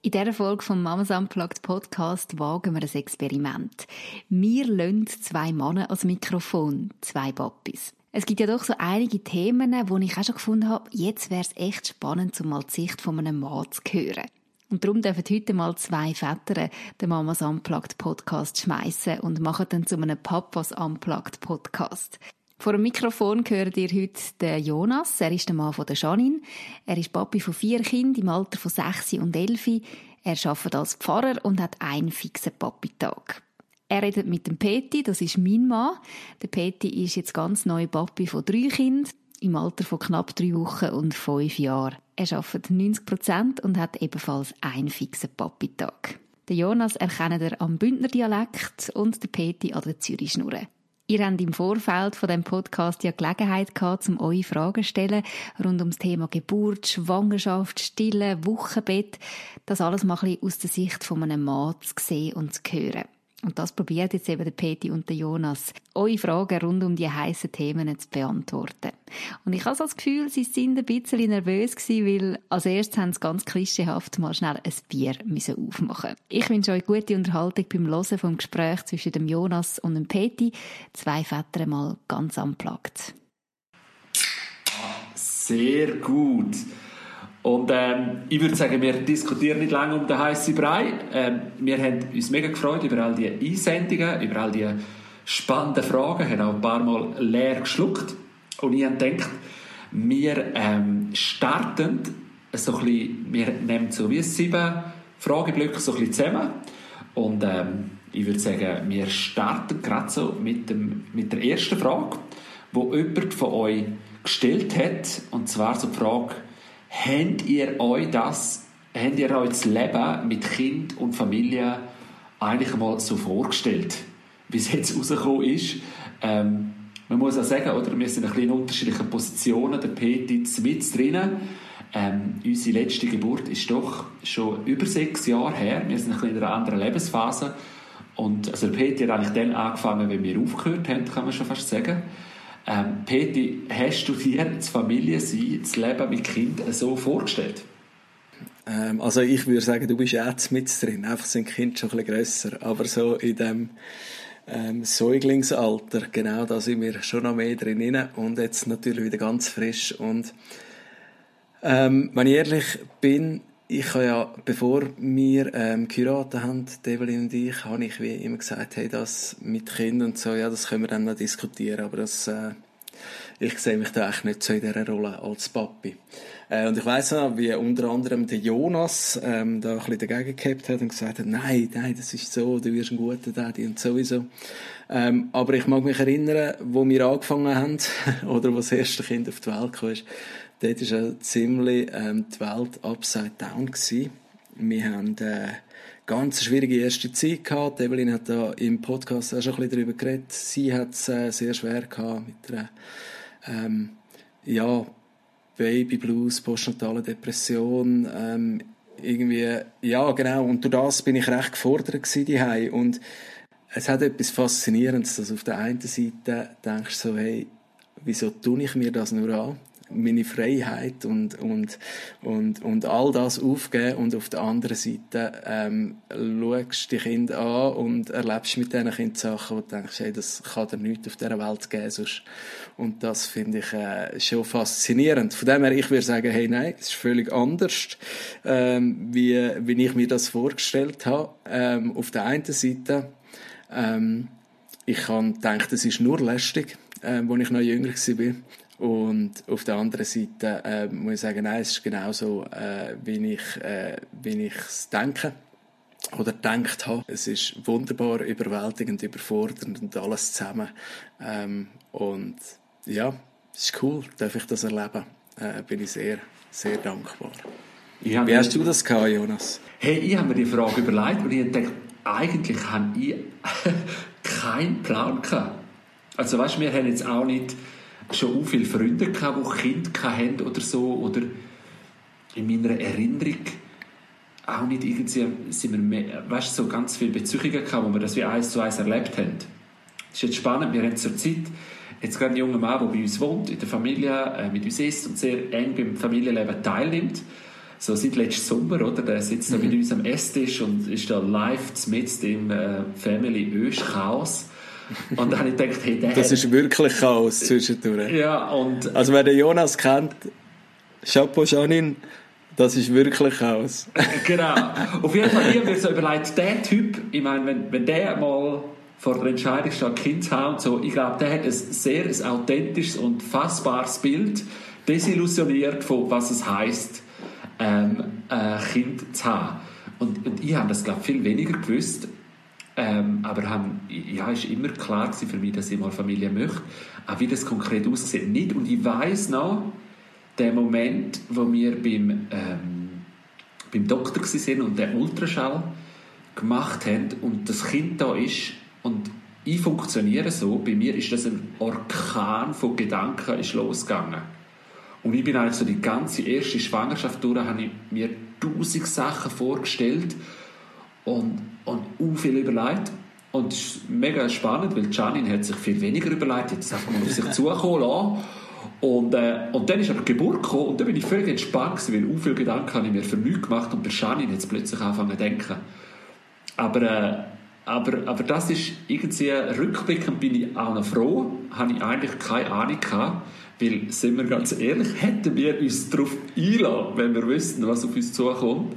In dieser Folge vom Mamas Unplugged Podcast wagen wir ein Experiment. Wir lassen zwei Männer als Mikrofon, zwei Pappis. Es gibt ja doch so einige Themen, wo ich auch schon gefunden habe, jetzt wäre es echt spannend, um mal die Sicht von einem Mann zu hören. Und darum dürfen heute mal zwei Väter den Mamas Unplugged Podcast schmeißen und machen dann zu einem Papas Unplugged Podcast. Vor dem Mikrofon hört ihr heute den Jonas. Er ist der Mann von der Janine. Er ist Papi von vier Kindern im Alter von sechs und elf. Er arbeitet als Pfarrer und hat einen fixen Papi-Tag. Er redet mit dem Peti, das ist mein Mann. Der Peti ist jetzt ganz neu Papi von drei Kindern im Alter von knapp drei Wochen und fünf Jahren. Er arbeitet 90 Prozent und hat ebenfalls einen fixen Papi-Tag. Der Jonas erkennt er am Bündner Dialekt und der Peti an der Zürich-Schnurre. Ihr habt im Vorfeld von dem Podcast ja Gelegenheit gehabt, um eure Fragen zu stellen rund ums Thema Geburt, Schwangerschaft, Stille, Wochenbett. Das alles mal ein bisschen aus der Sicht von einem Mann zu sehen und zu hören. Und das probiert jetzt eben der Peti und der Jonas, eure Fragen rund um die heißen Themen zu beantworten. Und ich habe so das Gefühl, sie sind ein bisschen nervös gewesen, weil als erstes haben sie ganz klischeehaft mal schnell ein Bier müssen aufmachen. Ich wünsche euch gute Unterhaltung beim Hören vom Gespräch zwischen dem Jonas und dem Peti. Zwei Väter mal ganz anplagt. Sehr gut. Und ähm, ich würde sagen, wir diskutieren nicht lange um den heißen Brei. Ähm, wir haben uns mega gefreut über all die Einsendungen, über all die spannenden Fragen, haben auch ein paar Mal leer geschluckt. Und ich habe gedacht, wir ähm, starten so ein bisschen, wir nehmen so wie sieben Frageblöcke so ein bisschen zusammen. Und ähm, ich würde sagen, wir starten gerade so mit, dem, mit der ersten Frage, die jemand von euch gestellt hat. Und zwar so die Frage, Habt ihr euch das, habt ihr euch das Leben mit Kind und Familie eigentlich mal so vorgestellt, wie es jetzt rausgekommen ist? Ähm, man muss auch sagen, oder, wir sind ein bisschen in unterschiedlichen Positionen. Der Peti mit drinnen. Ähm, unsere letzte Geburt ist doch schon über sechs Jahre her. Wir sind ein bisschen in einer anderen Lebensphase. Und also der Peti hat eigentlich dann angefangen, wenn wir aufgehört haben, kann man schon fast sagen. Ähm, Peti, hast du dir das Familiensein, das Leben mit Kindern so vorgestellt? Ähm, also ich würde sagen, du bist jetzt mit drin. Einfach sind Kinder schon ein bisschen grösser. Aber so in dem ähm, Säuglingsalter, genau, da sind wir schon noch mehr drin. Und jetzt natürlich wieder ganz frisch. Und ähm, wenn ich ehrlich bin, ich habe ja, bevor wir ähm, geheiratet haben, Evelyn und ich, habe ich wie immer gesagt, hey, das mit Kindern und so, ja, das können wir dann noch diskutieren, aber das, äh, ich sehe mich da echt nicht so in dieser Rolle als Papi. Äh, und ich weiss noch, wie unter anderem der Jonas ähm, da ein bisschen dagegen gehabt hat und gesagt hat, nein, nein, das ist so, du wirst ein guter Daddy und sowieso. Ähm, aber ich mag mich erinnern, wo wir angefangen haben, oder wo das erste Kind auf die Welt kam, dort war ziemlich ähm, die Welt upside down. Gewesen. Wir haben äh, ganz schwierige erste Zeit gehabt. Evelyn hat da im Podcast auch schon ein bisschen darüber geredet. Sie hat es äh, sehr schwer gehabt mit einer ähm, ja, Baby Blues, postnatale Depression. Ähm, irgendwie, ja, genau. Und durch das bin ich recht gefordert gewesen, Und es hat etwas Faszinierendes, dass auf der einen Seite denkst so, hey, wieso tue ich mir das nur an? Meine Freiheit und, und, und, und all das aufgeben und auf der anderen Seite ähm, schaust die Kinder an und erlebst mit diesen Kindern Sachen, wo du denkst, hey, das kann dir nichts auf dieser Welt geben. Sonst. Und das finde ich äh, schon faszinierend. Von dem her, ich würde sagen, hey, nein, es ist völlig anders, ähm, wie, wie ich mir das vorgestellt habe. Ähm, auf der einen Seite, ähm, ich kann denken, das ist nur lästig, äh, als ich noch jünger war. Und auf der anderen Seite äh, muss ich sagen, nein, es ist genauso, äh, wie ich äh, wie denke oder denkt habe. Es ist wunderbar, überwältigend, überfordernd und alles zusammen. Ähm, und ja, es ist cool, darf ich das erleben. Äh, bin ich sehr, sehr dankbar. Wie hast du das gehabt, Jonas? Hey, ich habe mir die Frage überlegt und ich dachte, eigentlich habe ich keinen Plan gehabt. Also weißt, wir haben jetzt auch nicht schon viele Freunde gehabt, die Kinder hatten oder so, oder in meiner Erinnerung auch nicht irgendwie, sind wir mehr, weißt, so ganz viele Beziehungen gehabt, wo wir das wie eins zu eins erlebt haben. Das ist jetzt spannend, wir haben zur Zeit jetzt gerade einen jungen Mann, der bei uns wohnt, in der Familie, äh, mit uns ist und sehr eng beim Familienleben teilnimmt. So seit letztem Sommer, oder? Der sitzt mhm. da mit uns am Esstisch und ist da live mit im äh, Family Ösch Chaos. Und dann habe ich gedacht, hey, der Das ist wirklich Chaos zwischendurch. Ja, und... Also wer den Jonas kennt, Chapeau Janine, das ist wirklich Chaos. genau. Auf jeden Fall, ich habe mir so überlegt, der Typ, ich meine, wenn, wenn der mal vor der Entscheidung steht, Kind zu haben und so, ich glaube, der hat ein sehr ein authentisches und fassbares Bild, desillusioniert von was es heisst, ähm, ein Kind zu haben. Und, und ich habe das, glaube ich, viel weniger gewusst. Ähm, aber haben, ja, ist immer klar für mich, dass ich mal Familie möchte. Auch wie das konkret aussieht, nicht. Und ich weiß noch, der Moment, wo wir beim, ähm, beim Doktor waren und den Ultraschall gemacht haben und das Kind da ist und ich funktioniere so, bei mir ist das ein Orkan von Gedanken ist losgegangen. Und ich bin eigentlich die ganze erste Schwangerschaft durch, habe ich mir tausend Sachen vorgestellt und, und uh, viel überlegt. Und es ist mega spannend, weil Janine hat sich viel weniger überlegt, jetzt einfach mal auf sich zukommen lassen. Und, äh, und dann ist aber die Geburt gekommen und dann bin ich völlig entspannt gewesen, weil so viele Gedanken habe ich mir für nichts gemacht und bei Janine jetzt plötzlich angefangen zu denken. Aber, äh, aber, aber das ist irgendwie, rückblickend bin ich auch noch froh, habe ich eigentlich keine Ahnung gehabt, weil, sind wir ganz ehrlich, hätten wir uns darauf einlassen, wenn wir wüssten, was auf uns zukommt.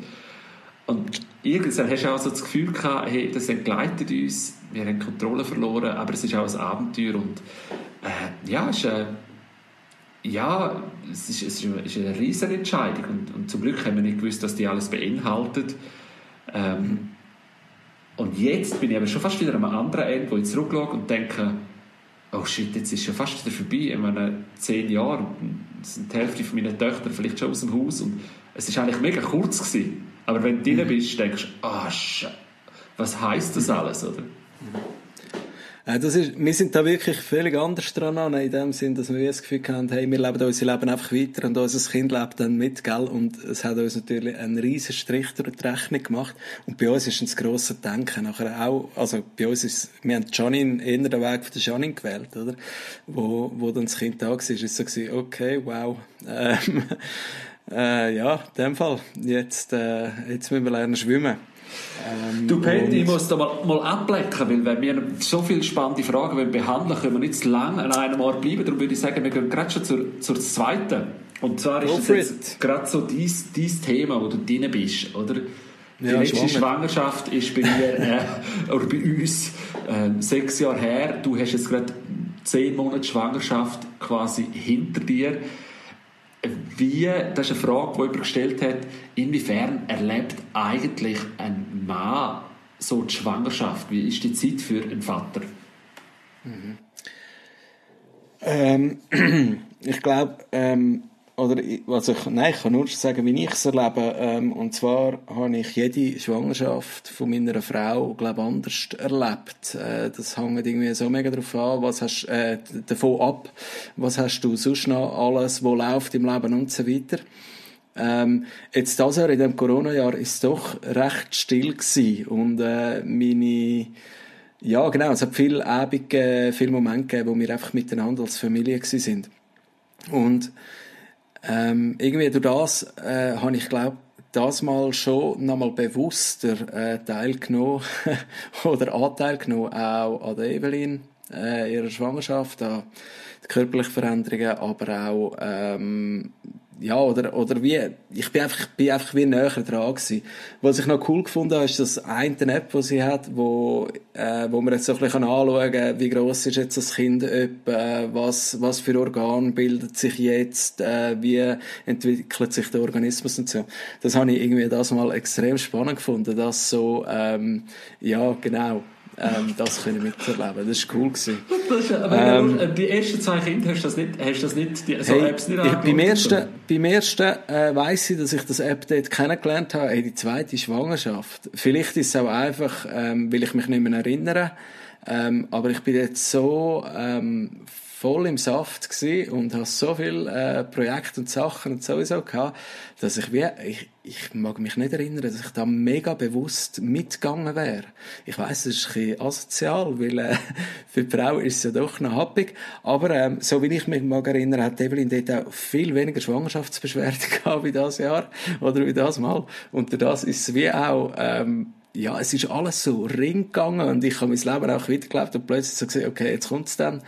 Und irgendwann hast du auch so das Gefühl gehabt, hey, das entgleitet uns, wir haben Kontrolle verloren, aber es ist auch ein Abenteuer und äh, ja, es ist, äh, ja, es ist, es ist eine riesige Entscheidung und, und, zum Glück haben wir nicht gewusst, dass die alles beinhaltet. Ähm, und jetzt bin ich aber schon fast wieder am anderen Ende, wo ich zurückschaue und denke, oh shit, jetzt ist schon fast wieder vorbei. Ich meine, zehn Jahre, sind die Hälfte von meinen Töchtern vielleicht schon aus dem Haus und es war eigentlich mega kurz gewesen. Aber wenn du drin bist, denkst du, ah, oh, was heisst das alles, oder? Äh, das ist, wir sind da wirklich völlig anders dran an, in dem Sinn, dass wir das Gefühl haben, hey, wir leben unser Leben einfach weiter und unser Kind lebt dann mit, gell? Und es hat uns natürlich einen riesen Strich durch die Rechnung gemacht. Und bei uns ist ein grosses Denken nachher auch, also bei uns ist, wir haben Janine, eher den Weg von der Janine gewählt, oder? Wo, wo dann das Kind da war, ist so gewesen, okay, wow, ähm, äh, ja, in dem Fall, jetzt, äh, jetzt müssen wir lernen schwimmen. Ähm, du Peter, ich muss da mal, mal ablecken, weil wenn wir so viele spannende Fragen behandeln können wir nicht zu lange an einem Ort bleiben. Darum würde ich sagen, wir gehen gerade schon zur, zur zweiten. Und zwar ist jetzt gerade so dein, dein Thema, wo du drin bist, oder? Die ja, letzte Schwangerschaft ist bei mir, äh, oder bei uns, äh, sechs Jahre her. Du hast jetzt gerade zehn Monate Schwangerschaft quasi hinter dir wie, das ist eine Frage, die jemand gestellt hat, inwiefern erlebt eigentlich ein Mann so die Schwangerschaft? Wie ist die Zeit für einen Vater? Mhm. Ähm, ich glaube, ähm, oder also ich, nein, ich kann nur sagen, wie ich es erlebe. Ähm, und zwar habe ich jede Schwangerschaft von meiner Frau, glaube anders erlebt. Äh, das hängt irgendwie so mega darauf an, was hast äh, davon ab, was hast du sonst noch alles, wo läuft im Leben und so weiter. Ähm, jetzt das Jahr, in dem Corona-Jahr, ist doch recht still gewesen. Und äh, meine ja, genau, es hat viele Abende, viele Momente gegeben, wo wir einfach miteinander als Familie sind. Und ähm, irgendwie durch das äh, habe ich glaube das mal schon nochmal bewusster äh, teilgenommen oder Anteil genommen auch an der Evelyn äh, ihrer Schwangerschaft, an körperlichen Veränderungen, aber auch ähm, ja, oder, oder wie, ich bin einfach, bin einfach wie näher dran gewesen. Was ich noch cool gefunden habe, ist das eine App, die sie hat, wo, äh, wo man jetzt so ein bisschen anschauen kann, wie gross ist jetzt das Kind etwa, was, was für Organ bildet sich jetzt, äh, wie entwickelt sich der Organismus und so. Das habe ich irgendwie das mal extrem spannend gefunden, dass so, ähm, ja, genau, ähm, das können miterleben. Das war cool. Gewesen. Aber ähm, äh, die ersten zwei Kinder hast du das nicht, hast das nicht, die, so hey, Apps nicht ich, beim ersten, beim ersten äh, weiss ich, dass ich das App dort kennengelernt habe. Hey, die zweite Schwangerschaft. Vielleicht ist es auch einfach, ähm, weil ich mich nicht mehr erinnere. Ähm, aber ich bin jetzt so ähm, voll im Saft gewesen und habe so viele äh, Projekte und Sachen und sowieso gehabt, dass ich wie, ich, ich mag mich nicht erinnern, dass ich da mega bewusst mitgegangen wäre. Ich weiß, das ist ein bisschen asozial, weil äh, für die Frau ist es ja doch noch happig, aber ähm, so wie ich mich mag erinnern, hat Evelyn dort auch viel weniger Schwangerschaftsbeschwerden gehabt wie das Jahr oder wie das Mal und das ist es wie auch ähm, ja, es ist alles so ring gegangen und ich habe mein Leben auch weitergelebt und plötzlich so gesehen, okay, jetzt kommt's dann.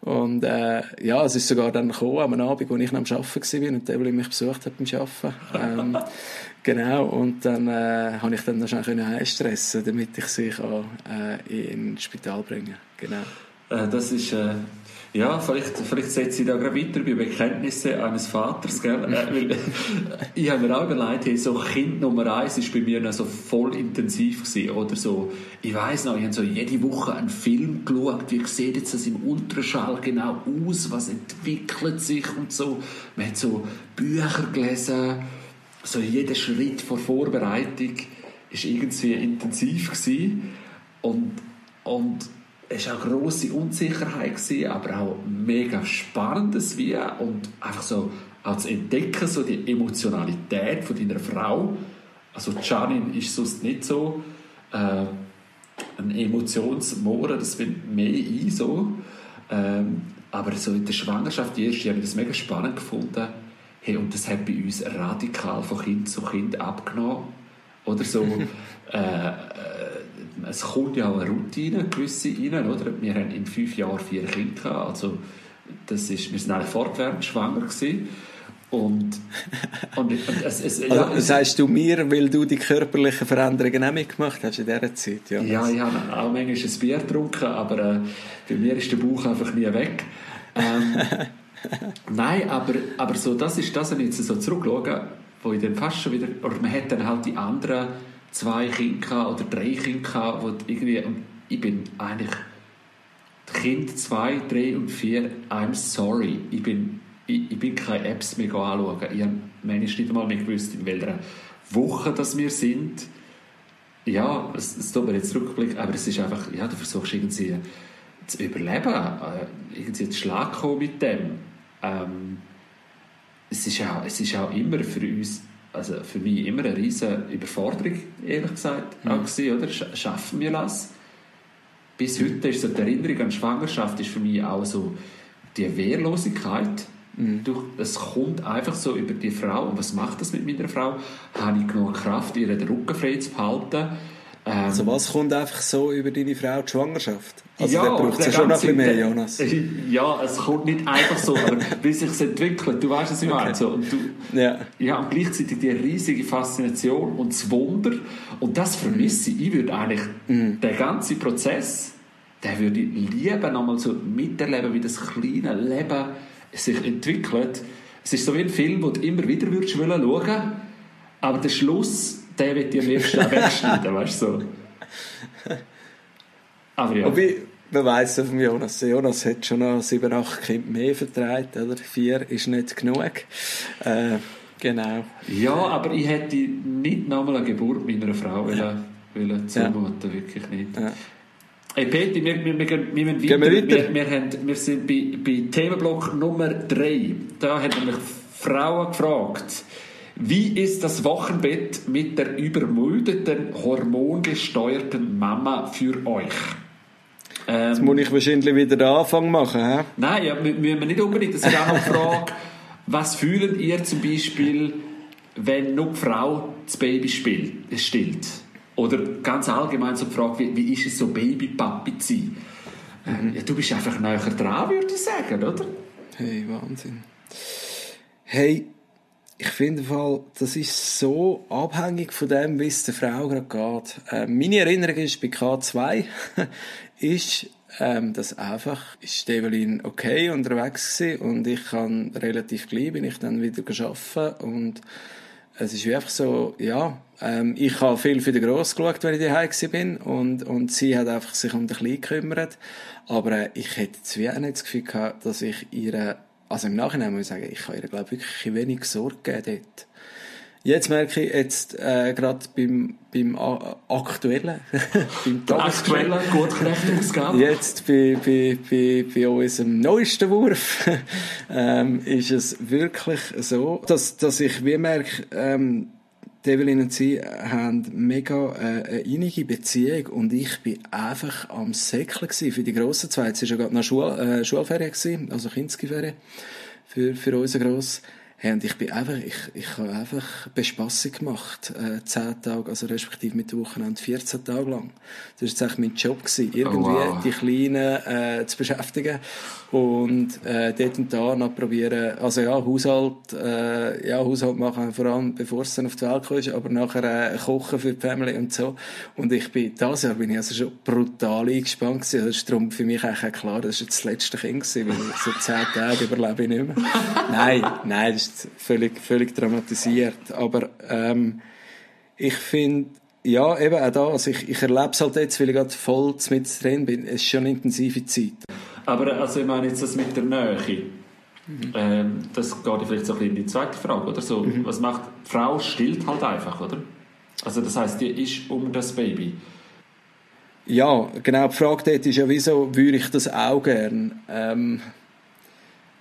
Und äh, ja, es ist sogar dann gekommen, am Abend, wo ich noch am Arbeiten war und der mich besucht hat beim Arbeiten. Ähm, genau, und dann äh, habe ich dann wahrscheinlich heimstressen damit ich sie kann, äh, ins Spital bringen Genau. Äh, das ist... Äh ja, vielleicht, vielleicht setze ich da gerade weiter bei Bekenntnissen eines Vaters. Gell? Äh, weil, ich habe mir auch überlegt, hey, so Kind Nummer eins ist bei mir noch so voll intensiv gewesen. Oder so, ich weiß noch, ich habe so jede Woche einen Film geschaut, wie sieht jetzt das im Ultraschall genau aus, was entwickelt sich und so. Man hat so Bücher gelesen, so jeder Schritt vor Vorbereitung ist irgendwie intensiv gewesen. Und, und es war eine grosse Unsicherheit, gewesen, aber auch mega spannendes wie und einfach so auch zu entdecken, so die Emotionalität von deiner Frau. Also Janin ist sonst nicht so äh, ein Emotionsmohren, das bin mehr ich so. Ähm, aber so in der Schwangerschaft, die erste, habe ich das mega spannend gefunden. Hey, und das hat bei uns radikal von Kind zu Kind abgenommen. Oder so, äh, äh es kommt ja auch eine Routine gewisse rein, oder? Wir haben in fünf Jahren vier Kinder gehabt, also das ist, wir sind alle fortwährend schwanger gewesen. Und, und, und es, es, ja, also, sagst du mir, weil du die körperlichen Veränderungen auch mitgemacht hast in dieser Zeit? Ja, ja ich habe auch manchmal ein Bier getrunken, aber äh, bei mir ist der Bauch einfach nie weg. Ähm, nein, aber, aber so, das ist das, wenn ich jetzt so zurückschaue, wo ich dann fast schon wieder, oder man hat dann halt die anderen zwei Kinder oder drei Kinder wo irgendwie, und ich bin eigentlich Kind zwei, drei und vier, I'm sorry, ich bin, ich, ich bin keine Apps mehr anschauen. Ich habe manchmal nicht einmal mehr gewusst, in welcher Woche das wir sind. Ja, es, es tut mir jetzt Rückblick, aber es ist einfach, ja, du versuchst irgendwie zu überleben, äh, irgendwie zu Schlag kommen mit dem. Ähm, es, ist auch, es ist auch immer für uns also für mich immer eine riesige Überforderung, ehrlich gesagt, mhm. auch gewesen, oder? Schaffen wir das? Bis heute ist so die Erinnerung an Schwangerschaft ist für mich auch so die Wehrlosigkeit. Mhm. Durch, es kommt einfach so über die Frau. Und was macht das mit meiner Frau? Habe ich genug Kraft, ihren Rücken frei zu behalten? Ähm, also was kommt einfach so über deine Frau die Schwangerschaft? Also ja, braucht es ja schon noch ein bisschen mehr, Jonas. Ja, es kommt nicht einfach so, aber wie sich es entwickelt, du weißt, was ich okay. So, und du, ja. ja, und gleichzeitig die riesige Faszination und das Wunder. Und das vermisse ich. Ich würde eigentlich mm. den ganzen Prozess, den würde ich lieben, nochmal so miterleben, wie das kleine Leben sich entwickelt. Es ist so wie ein Film, den du immer wieder würdest schauen aber der Schluss, den wird dir am liebsten wegschneiden, weißt du so. Aber ja. Wobei, man weiss ja von Jonas, Jonas hat schon noch sieben, acht Kinder mehr vertreten, oder? Vier ist nicht genug. Äh, genau. Ja, aber ich hätte nicht nochmal eine Geburt meiner Frau wollen, wollen zumuten, ja. wirklich nicht. Ja. Hey Peter, wir, wir, wir, wir, müssen weiter. Wir, weiter. Wir, haben, wir sind bei, bei Themenblock Nummer 3. Da hat nämlich Frauen gefragt, wie ist das Wochenbett mit der übermüdeten, hormongesteuerten Mama für euch? Ähm, Jetzt muss ich wahrscheinlich wieder den Anfang machen, hä? Nein, ja, müssen wir nicht unbedingt. Das ist auch noch eine Frage. Was fühlt ihr zum Beispiel, wenn nur die Frau das Baby stillt? Oder ganz allgemein so die Frage, wie, wie ist es so Babypapi zu sein? Ähm, ja, du bist einfach näher dran, würde ich sagen, oder? Hey, Wahnsinn. Hey, ich finde, das ist so abhängig von dem, wie es der Frau gerade geht. Äh, meine Erinnerung ist bei K2 ist, ähm, dass einfach ist Evelyn okay unterwegs gewesen und ich kann relativ gleich bin ich dann wieder arbeiten und es ist einfach so, ja, ähm, ich habe viel für den Gross geschaut, wenn ich daheim bin und, und sie hat einfach sich um den Kleinen gekümmert. Aber äh, ich hätte jetzt wie auch nicht das Gefühl gehabt, dass ich ihre also im Nachhinein muss ich sagen, ich habe ihr, glaube ich, wirklich wenig Sorge gegeben dort. Jetzt merke ich jetzt äh, gerade beim, beim aktuellen, beim aktuellen Gutknecht-Ausgabe. Jetzt bei, bei, bei, bei unserem neuesten Wurf ähm, ist es wirklich so, dass, dass ich wie merke, ähm, Evelyn und sie haben mega äh, eine innige Beziehung und ich bin einfach am Säckeln für die grossen zwei. Es war ja gerade noch Schul, äh, Schulferien, gewesen, also Kindsferien für, für unsere Gross. Hey, und ich bin einfach, ich, ich habe einfach Bespassung gemacht, äh, zehn Tage, also respektive mit Wochenende 14 Tage lang. Das war jetzt eigentlich mein Job gewesen, irgendwie oh, wow. die Kleinen, äh, zu beschäftigen und, äh, dort und da noch probieren, also ja, Haushalt, äh, ja, Haushalt machen, vor allem bevor es dann auf die Welt kommt, aber nachher, äh, kochen für die Family und so. Und ich bin, das Jahr bin ich also schon brutal eingespannt gewesen. Das ist darum für mich eigentlich klar, das ist jetzt das letzte Kind gewesen, weil so zehn Tage überlebe ich nicht mehr. nein, nein, das ist völlig, völlig dramatisiert. Aber ähm, ich finde, ja, eben auch da, also ich, ich erlebe es halt jetzt, weil ich gerade voll mit drin bin. Es ist schon eine intensive Zeit. Aber also ich meine jetzt das mit der Nähe. Mhm. Ähm, das geht vielleicht so ein bisschen in die zweite Frage, oder so. Mhm. Was macht die Frau stillt halt einfach, oder? Also das heißt, die ist um das Baby. Ja, genau. Die Frage dort ist ja, wieso würde ich das auch gern? Ähm,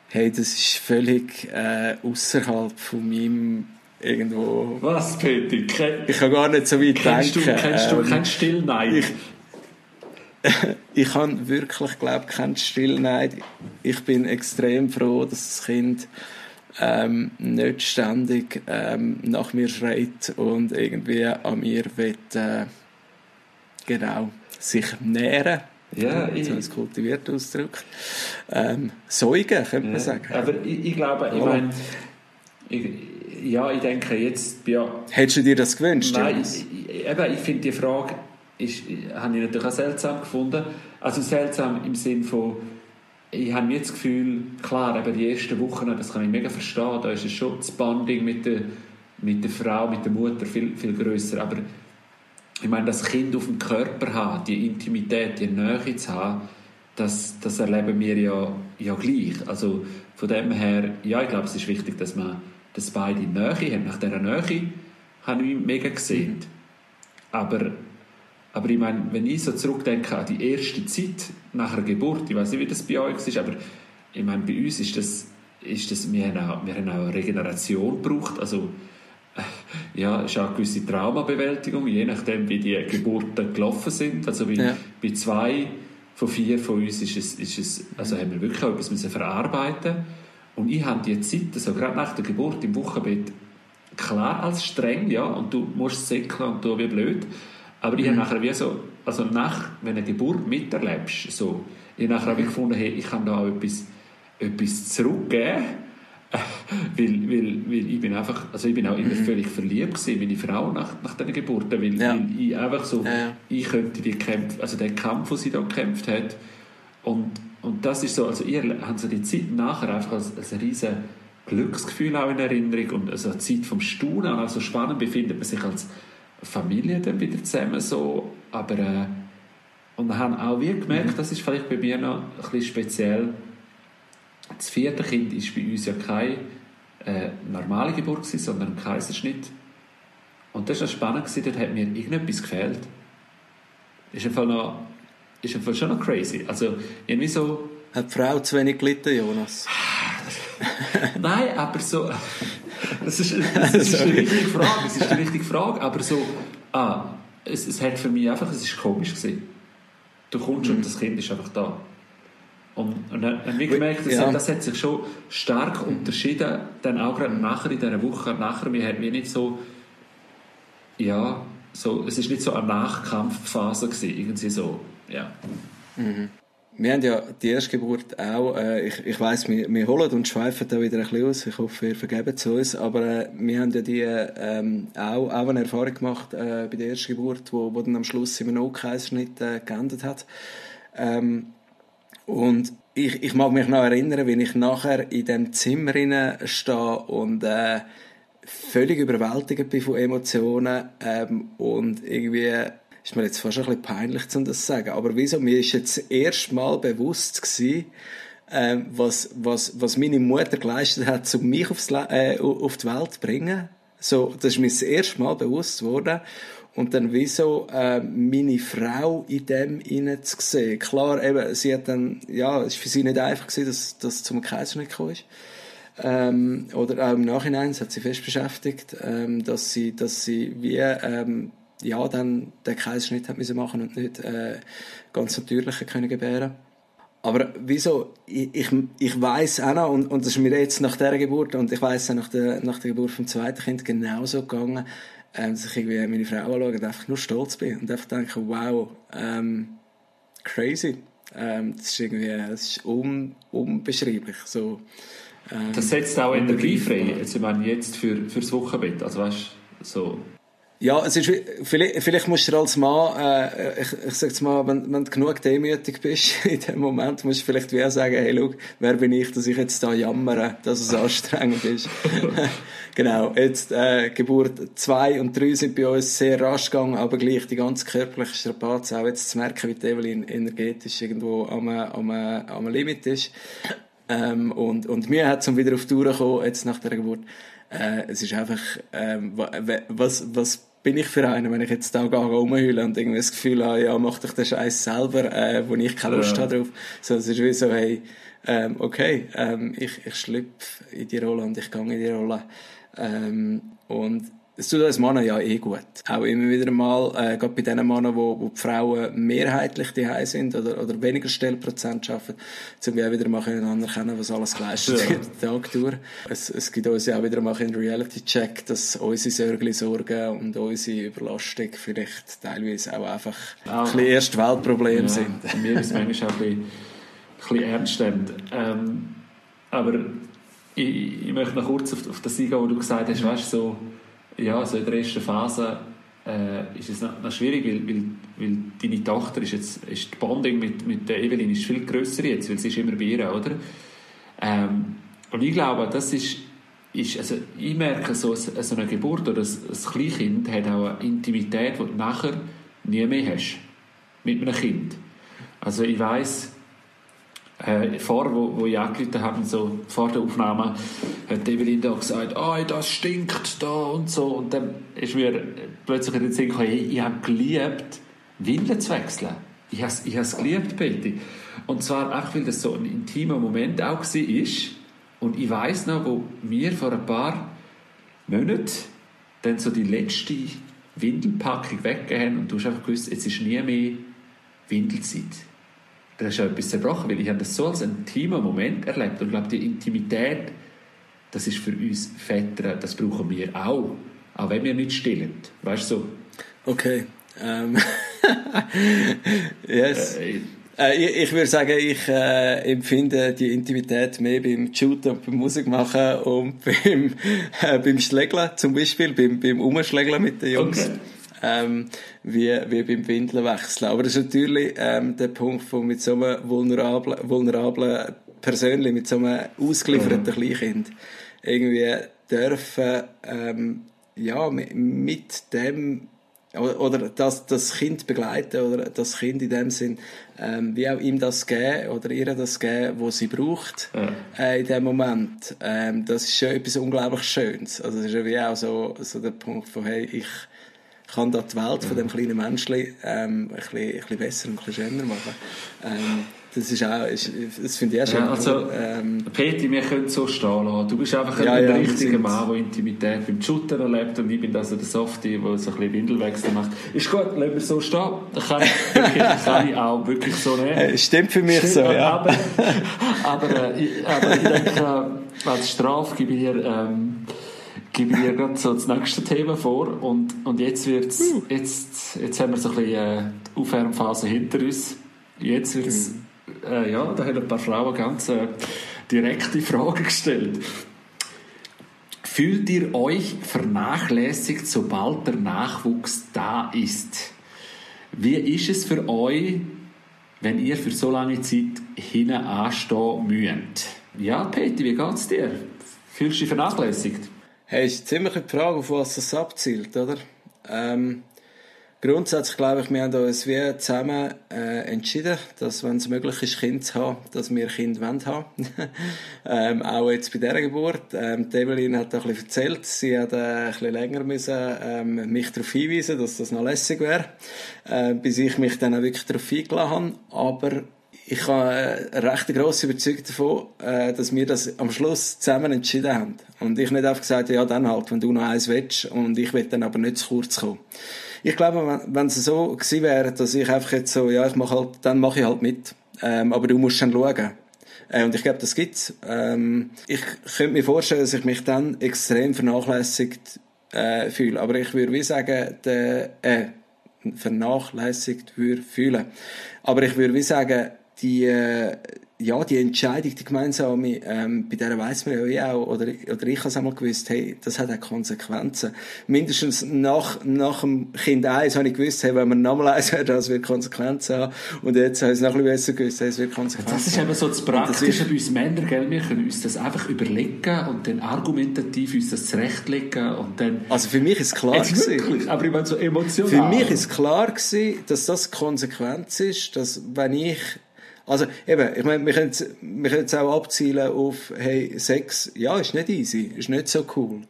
hey, das ist völlig äh, außerhalb von meinem irgendwo. Was? Ken ich kann gar nicht so weit kennst denken. Du, kennst du ähm, keinen Stillneid? Ich, ich habe wirklich, glaube keinen Stillneid. Ich bin extrem froh, dass das Kind ähm, nicht ständig ähm, nach mir schreit und irgendwie an mir will, äh, genau, sich nähren ja, ich, so als kultiviert ausdrückt. Ähm, Säugen, könnte man sagen. Aber ich, ich glaube, ich meine, ja, ich denke jetzt, ja. Hättest du dir das gewünscht? Nein, ich, eben, ich finde die Frage, ist, habe ich natürlich auch seltsam gefunden. Also seltsam im Sinn von, ich habe nicht das Gefühl, klar, eben die ersten Wochen, das kann ich mega verstehen, da ist das Bonding mit der, mit der Frau, mit der Mutter viel, viel grösser, aber ich meine, das Kind auf dem Körper haben, die Intimität, die Nähe zu haben, das, das erleben wir ja, ja gleich. Also von dem her, ja, ich glaube, es ist wichtig, dass man dass beide Nähe haben. Nach dieser Nähe habe ich mega gesehen. Aber, aber ich meine, wenn ich so zurückdenke an die erste Zeit nach der Geburt, ich weiß nicht, wie das bei euch ist, aber ich meine, bei uns ist das, ist das wir, haben auch, wir haben auch eine Regeneration gebraucht, also ja, es ist auch eine gewisse Traumabewältigung, je nachdem, wie die Geburten gelaufen sind. Also bei, ja. bei zwei von vier von uns ist es, ist es, also haben wir wirklich auch etwas müssen verarbeiten Und ich habe die Zeit, also gerade nach der Geburt im Wochenbett, klar als streng, ja, und du musst säckeln und du wie blöd. Aber ich mhm. habe nachher wie so, also nach, wenn du eine Geburt miterlebst, so, ich habe nachher auch gefunden, hey, ich kann da auch etwas, etwas zurückgeben weil, weil, weil ich bin einfach, also ich bin auch immer mhm. völlig verliebt gewesen, meine Frau nach, nach diesen Geburten, weil, ja. weil ich einfach so, ja. ich könnte die Kämpfe, also den Kampf, den sie da gekämpft hat und, und das ist so, also ihr habt so die Zeit nachher einfach als, als ein riesen Glücksgefühl auch in Erinnerung und also eine Zeit vom Staunen, also spannend befindet man sich als Familie dann wieder zusammen so, aber äh, und haben auch wir gemerkt, mhm. das ist vielleicht bei mir noch ein bisschen speziell, das vierte Kind war bei uns ja keine äh, normale Geburt, gewesen, sondern ein Kaiserschnitt. Und das war spannend, gewesen, dort hat mir irgendetwas gefehlt. Ist im Fall noch, ist im Fall schon noch crazy. Also irgendwie so... Hat die Frau zu wenig gelitten, Jonas? Nein, aber so... Das ist, das ist die richtige Frage, das ist die richtige Frage, aber so... Ah, es, es hat für mich einfach, es ist komisch gewesen. Du kommst mhm. und das Kind ist einfach da. Und, und dann haben wir gemerkt, das, ja. das hat sich schon stark unterschieden, dann auch gerade nachher in dieser Woche, nachher, wir hatten nicht so, ja, so, es ist nicht so eine Nachkampfphase gewesen, irgendwie so, ja. Mhm. Wir haben ja die Erstgeburt auch, äh, ich, ich weiss, wir, wir holen und schweifen da wieder ein bisschen aus, ich hoffe, ihr vergebt es uns, aber äh, wir haben ja die ähm, auch, auch eine Erfahrung gemacht äh, bei der Erstgeburt, wo, wo dann am Schluss im No-Kaiserschnitt äh, geendet hat. Ähm, und ich, ich mag mich noch erinnern, wenn ich nachher in dem Zimmer stehe und äh, völlig überwältigt bin von Emotionen ähm, und irgendwie ist mir jetzt fast ein bisschen peinlich, um das zu sagen, aber wieso, mir ist jetzt das erste Mal bewusst gewesen, ähm, was, was, was meine Mutter geleistet hat, um mich aufs, äh, auf die Welt zu bringen. So, das ist mir das erste Mal bewusst geworden. Und dann wieso äh, meine Frau in dem innen zu sehen. Klar, eben, sie hat dann, ja, es war für sie nicht einfach gewesen, dass, dass zum Kaiserschnitt gekommen ist. Ähm, oder auch im Nachhinein, es hat sie fest beschäftigt, ähm, dass sie, dass sie wie, ähm, ja, dann den Kaiserschnitt hat müssen machen und nicht äh, ganz natürlich können gebären. Aber wieso? Ich, ich, ich weiß auch noch, und, und das ist mir jetzt nach der Geburt, und ich weiß auch nach der, nach der Geburt vom zweiten Kind genauso gegangen, ähm, dass ich irgendwie meine Frau anschaue und einfach nur stolz bin und einfach denke, wow, ähm, crazy. Ähm, das ist irgendwie, das ist un, unbeschreiblich. So, ähm, das setzt auch Energie frei. Also, ich meine, jetzt für, für das Wochenbett. Also, weißt so, ja, es ist, vielleicht, vielleicht musst du als Mann, äh, ich, ich sag's mal, wenn, wenn du genug demütig bist in dem Moment, musst du vielleicht wie sagen, hey, schau, wer bin ich, dass ich jetzt da jammere, dass es anstrengend ist. genau, jetzt, äh, Geburt zwei und drei sind bei uns sehr rasch gegangen, aber gleich die ganze körperliche Strapaze, auch jetzt zu merken, wie die Evelyn energetisch irgendwo am, am, am Limit ist. Ähm, und, und mir hat es wieder auf die Tour gekommen, jetzt nach der Geburt. Äh, es ist einfach, ähm, was, was bin ich für einen, wenn ich jetzt da rumheule und irgendwie das Gefühl habe, ja, mach doch den Scheiß selber, äh, wo ich keine Lust ja. habe drauf. So, es ist wie so, hey, ähm, okay, ähm, ich, ich schlüpfe in die Rolle und ich gehe in die Rolle. Ähm, und es tut uns Männer ja eh gut. Auch immer wieder mal, äh, gerade bei den Männern, wo, wo die Frauen mehrheitlich die sind oder, oder weniger Stellprozent arbeiten, zum wir auch wieder mal können anerkennen, was alles geleistet ja. wird, den Tag durch. Es, es gibt uns ja auch wieder mal einen Reality-Check, dass unsere Sorgen, Sorgen und unsere Überlastung vielleicht teilweise auch einfach ah, ein bisschen Erste-Weltprobleme ja, sind. Mir ist es manchmal auch ein bisschen, ein bisschen ernst ähm, aber ich, ich möchte noch kurz auf, auf das eingehen, wo du gesagt hast, weißt, so, ja, so in der ersten Phase äh, ist es noch, noch schwierig, weil, weil, weil deine Tochter ist jetzt, ist die Bonding mit, mit der Evelyn ist viel grösser jetzt, weil sie ist immer bei ihr, oder? Ähm, und ich glaube, das ist, ist also ich merke, so, so eine Geburt oder ein, ein Kleinkind hat auch eine Intimität, die du nachher nie mehr hast mit einem Kind. Also ich weiß äh, vor, wo, wo ich angerufen habe, so vor der Aufnahme, hat Evelyn da gesagt, oh, das stinkt da und so. Und dann ist mir plötzlich in den Sinn gekommen, hey, ich habe geliebt, Windeln zu wechseln. Ich habe ich es geliebt, Betty. Und zwar auch, weil das so ein intimer Moment auch war. Und ich weiß noch, wo wir vor ein paar Monaten dann so die letzte Windelpackung weggehen und du hast einfach gewusst, jetzt ist nie mehr Windelzeit da ist ja etwas zerbrochen, weil ich habe das so als intimer Moment erlebt und ich glaube, die Intimität, das ist für uns Väter, das brauchen wir auch, auch wenn wir nicht stillen, weißt du so? Okay. Ähm. yes. Äh, äh, ich, ich, würde sagen, ich äh, empfinde die Intimität mehr beim Shooten und beim Musikmachen und beim, äh, beim Schlägeln zum Beispiel, beim, beim Umschlägeln mit den Jungs. Okay ähm, wie, wie beim Windelwechseln. Aber das ist natürlich ähm, der Punkt, wo mit so einem vulnerablen, vulnerablen Persönlich, mit so einem ausgelieferten mhm. Kleinkind irgendwie dürfen, ähm, ja, mit, mit dem oder das, das Kind begleiten oder das Kind in dem Sinn, ähm, wie auch ihm das geben oder ihr das geben, was sie braucht ja. äh, in dem Moment. Ähm, das ist schon etwas unglaublich Schönes. Also das ist ja wie auch so, so der Punkt von, hey, ich kann da die Welt von dem kleinen Menschen ähm, ein, bisschen, ein bisschen besser und ein bisschen schöner machen. Ähm, das ist auch, ist, das finde ich auch schön. Ja, also, ähm, Peti, wir können so stehen lassen. Du bist einfach ja, ein ja, richtiger Mann, der Intimität beim Shooter erlebt und ich bin also der Softie, der so ein bisschen Windelwechsel macht. Ist gut, lassen wir so stehen. Das kann ich, wirklich, kann ich auch wirklich so nehmen. Stimmt für mich Stimmt, so, ja. Aber, aber, äh, ich, aber ich denke, als Strafe gebe ich dir ähm, gebe ich dir gerade so das nächste Thema vor und, und jetzt wird's, uh. jetzt, jetzt haben wir so ein bisschen äh, die Aufwärmphase hinter uns. Jetzt wird's, äh, ja, da haben ein paar Frauen ganz äh, direkte Fragen gestellt. Fühlt ihr euch vernachlässigt, sobald der Nachwuchs da ist? Wie ist es für euch, wenn ihr für so lange Zeit hinten anstehen müsst? Ja, Peti, wie geht's dir? Fühlst du dich vernachlässigt? Hey, ist ziemlich die Frage, auf was das abzielt, oder? Ähm, Grundsätzlich glaube ich, wir haben uns wie zusammen äh, entschieden, dass, wenn es möglich ist, Kind zu haben, dass wir Kind wollen haben. ähm, auch jetzt bei dieser Geburt. Ähm, Evelyn hat ein bisschen erzählt, sie hat äh, ein bisschen länger müssen, ähm, mich darauf hinweisen, dass das noch lässig wäre, äh, bis ich mich dann auch wirklich darauf eingeladen habe. Aber ich habe äh, recht grosse Überzeugung davon, äh, dass wir das am Schluss zusammen entschieden haben. Und ich nicht einfach gesagt habe, ja, dann halt, wenn du noch eins willst, und ich will dann aber nicht zu kurz kommen. Ich glaube, wenn es so gewesen wäre, dass ich einfach jetzt so, ja, ich mache halt, dann mache ich halt mit. Ähm, aber du musst dann schauen. Äh, und ich glaube, das gibt's. Ähm, ich könnte mir vorstellen, dass ich mich dann extrem vernachlässigt äh, fühle. Aber ich würde wie sagen, der, äh, vernachlässigt würde fühlen. Aber ich würde wie sagen, die, äh, ja, die Entscheidung, die gemeinsame, ähm, bei der weiss man ja auch, oder, oder ich habe es einmal gewusst, hey, das hat auch Konsequenzen. Mindestens nach, nach dem Kind 1 habe ich gewusst, hey, wenn man nochmal eins hat, das wird Konsequenzen haben. Und jetzt habe ich es noch ein bisschen besser gewusst, hey, es wird Konsequenzen haben. Das ist eben so das Praktische bei uns Männern, gell? Wir können uns das einfach überlegen und dann argumentativ uns das zurechtlegen und dann... Also für mich ist klar gewesen. Aber ich meine so emotional. Für mich ist klar gewesen, dass das Konsequenz ist, dass wenn ich also eben, ich meine, wir können, wir können jetzt auch abzielen auf, hey, Sex, ja, ist nicht easy, ist nicht so cool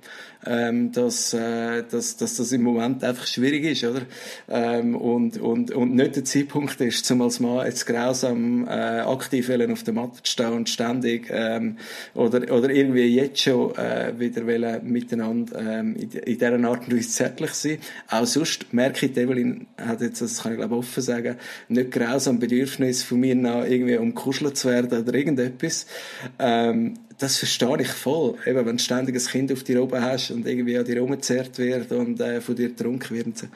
ähm, dass, äh, dass, dass das im Moment einfach schwierig ist, oder? Ähm, und, und, und nicht der Zeitpunkt ist, zum als Mann jetzt grausam äh, aktiv auf der Matte zu stehen und ständig ähm, oder, oder irgendwie jetzt schon äh, wieder wollen miteinander ähm, in, in dieser Art und Weise zärtlich sein. Auch sonst merke ich, Evelyn hat jetzt, das kann ich glaube offen sagen, nicht grausam Bedürfnis von mir nach irgendwie umkuschelt zu werden oder irgendetwas. Ähm, das verstehe ich voll. Eben, wenn du ständig ein Kind auf dir oben hast und irgendwie an dir rumgezerrt wird und äh, von dir getrunken wird. So.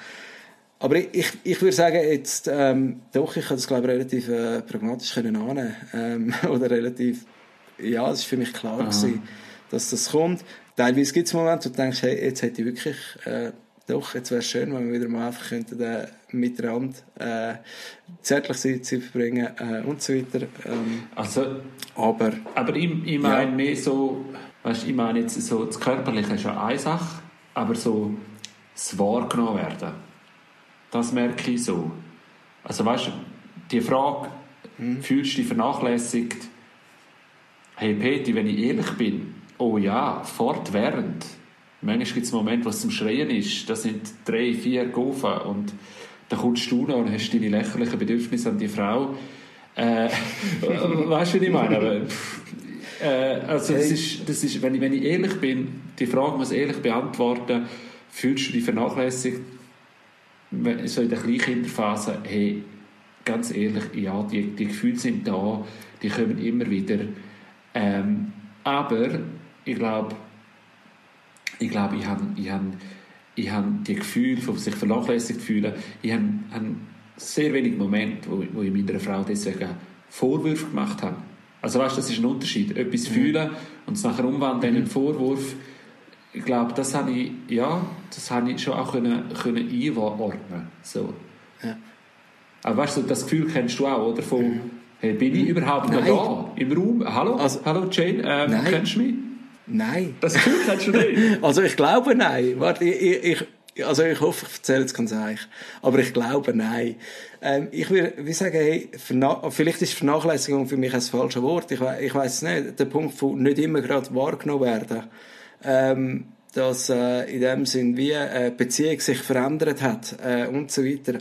Aber ich, ich, ich würde sagen, jetzt, ähm, doch, ich kann das, glaube ich, relativ äh, pragmatisch können annehmen. Ähm, oder relativ, ja, es ist für mich klar gewesen, dass das kommt. Teilweise gibt es Momente, wo du denkst, hey, jetzt hätte ich wirklich, äh, doch, jetzt wäre es schön, wenn wir wieder mal einfach könnten, äh, miteinander äh, zärtlich Zeit verbringen äh, und so weiter. Ähm, also, aber aber ich, ich meine ja. mehr so, weißt, ich meine jetzt so, das Körperliche ist ja eine Sache, aber so das Wahrgenommen werden, das merke ich so. Also weißt du, die Frage, hm. fühlst du dich vernachlässigt? Hey Peti, wenn ich ehrlich bin, oh ja, fortwährend Manchmal gibt es Momente, wo es zum Schreien ist. Das sind drei, vier Gofen und dann kommst du noch und hast deine lächerlichen Bedürfnisse an die Frau. Äh, weißt du, was ich meine? Aber, äh, also das ist, das ist, wenn, ich, wenn ich ehrlich bin, die Frage muss ehrlich beantworten, fühlst du dich vernachlässigt? So in der Kleinkinderphase, hey, ganz ehrlich, ja, die, die Gefühle sind da, die kommen immer wieder. Ähm, aber ich glaube, ich glaube, ich habe, ich habe, ich habe die Gefühle von sich vernachlässigt fühlen, ich habe, habe sehr wenige Momente, wo, wo ich meiner Frau deswegen Vorwürfe gemacht habe. Also weißt, das ist ein Unterschied. Etwas mhm. fühlen und es nachher umwandeln in einen Vorwurf. Ich glaube, das habe ich, ja, das habe ich schon auch können, können einordnen. So. Ja. Aber weißt du, das Gefühl kennst du auch, oder? Von, mhm. hey, bin ich überhaupt noch da im Raum? Hallo? Also, Hallo Jane, ähm, kennst du mich? Nein. Das Gefühl hast du nicht? also ich glaube nein. Warte, ich, ich, also ich hoffe, ich erzähle jetzt ganz ehrlich. Aber ich glaube nein. Ähm, ich würde wie sagen, hey, vielleicht ist Vernachlässigung für mich ein falsches Wort. Ich, ich weiß nicht. Der Punkt von nicht immer gerade wahrgenommen werden. Ähm, dass äh, in dem Sinn wie eine Beziehung sich verändert hat äh, und so weiter.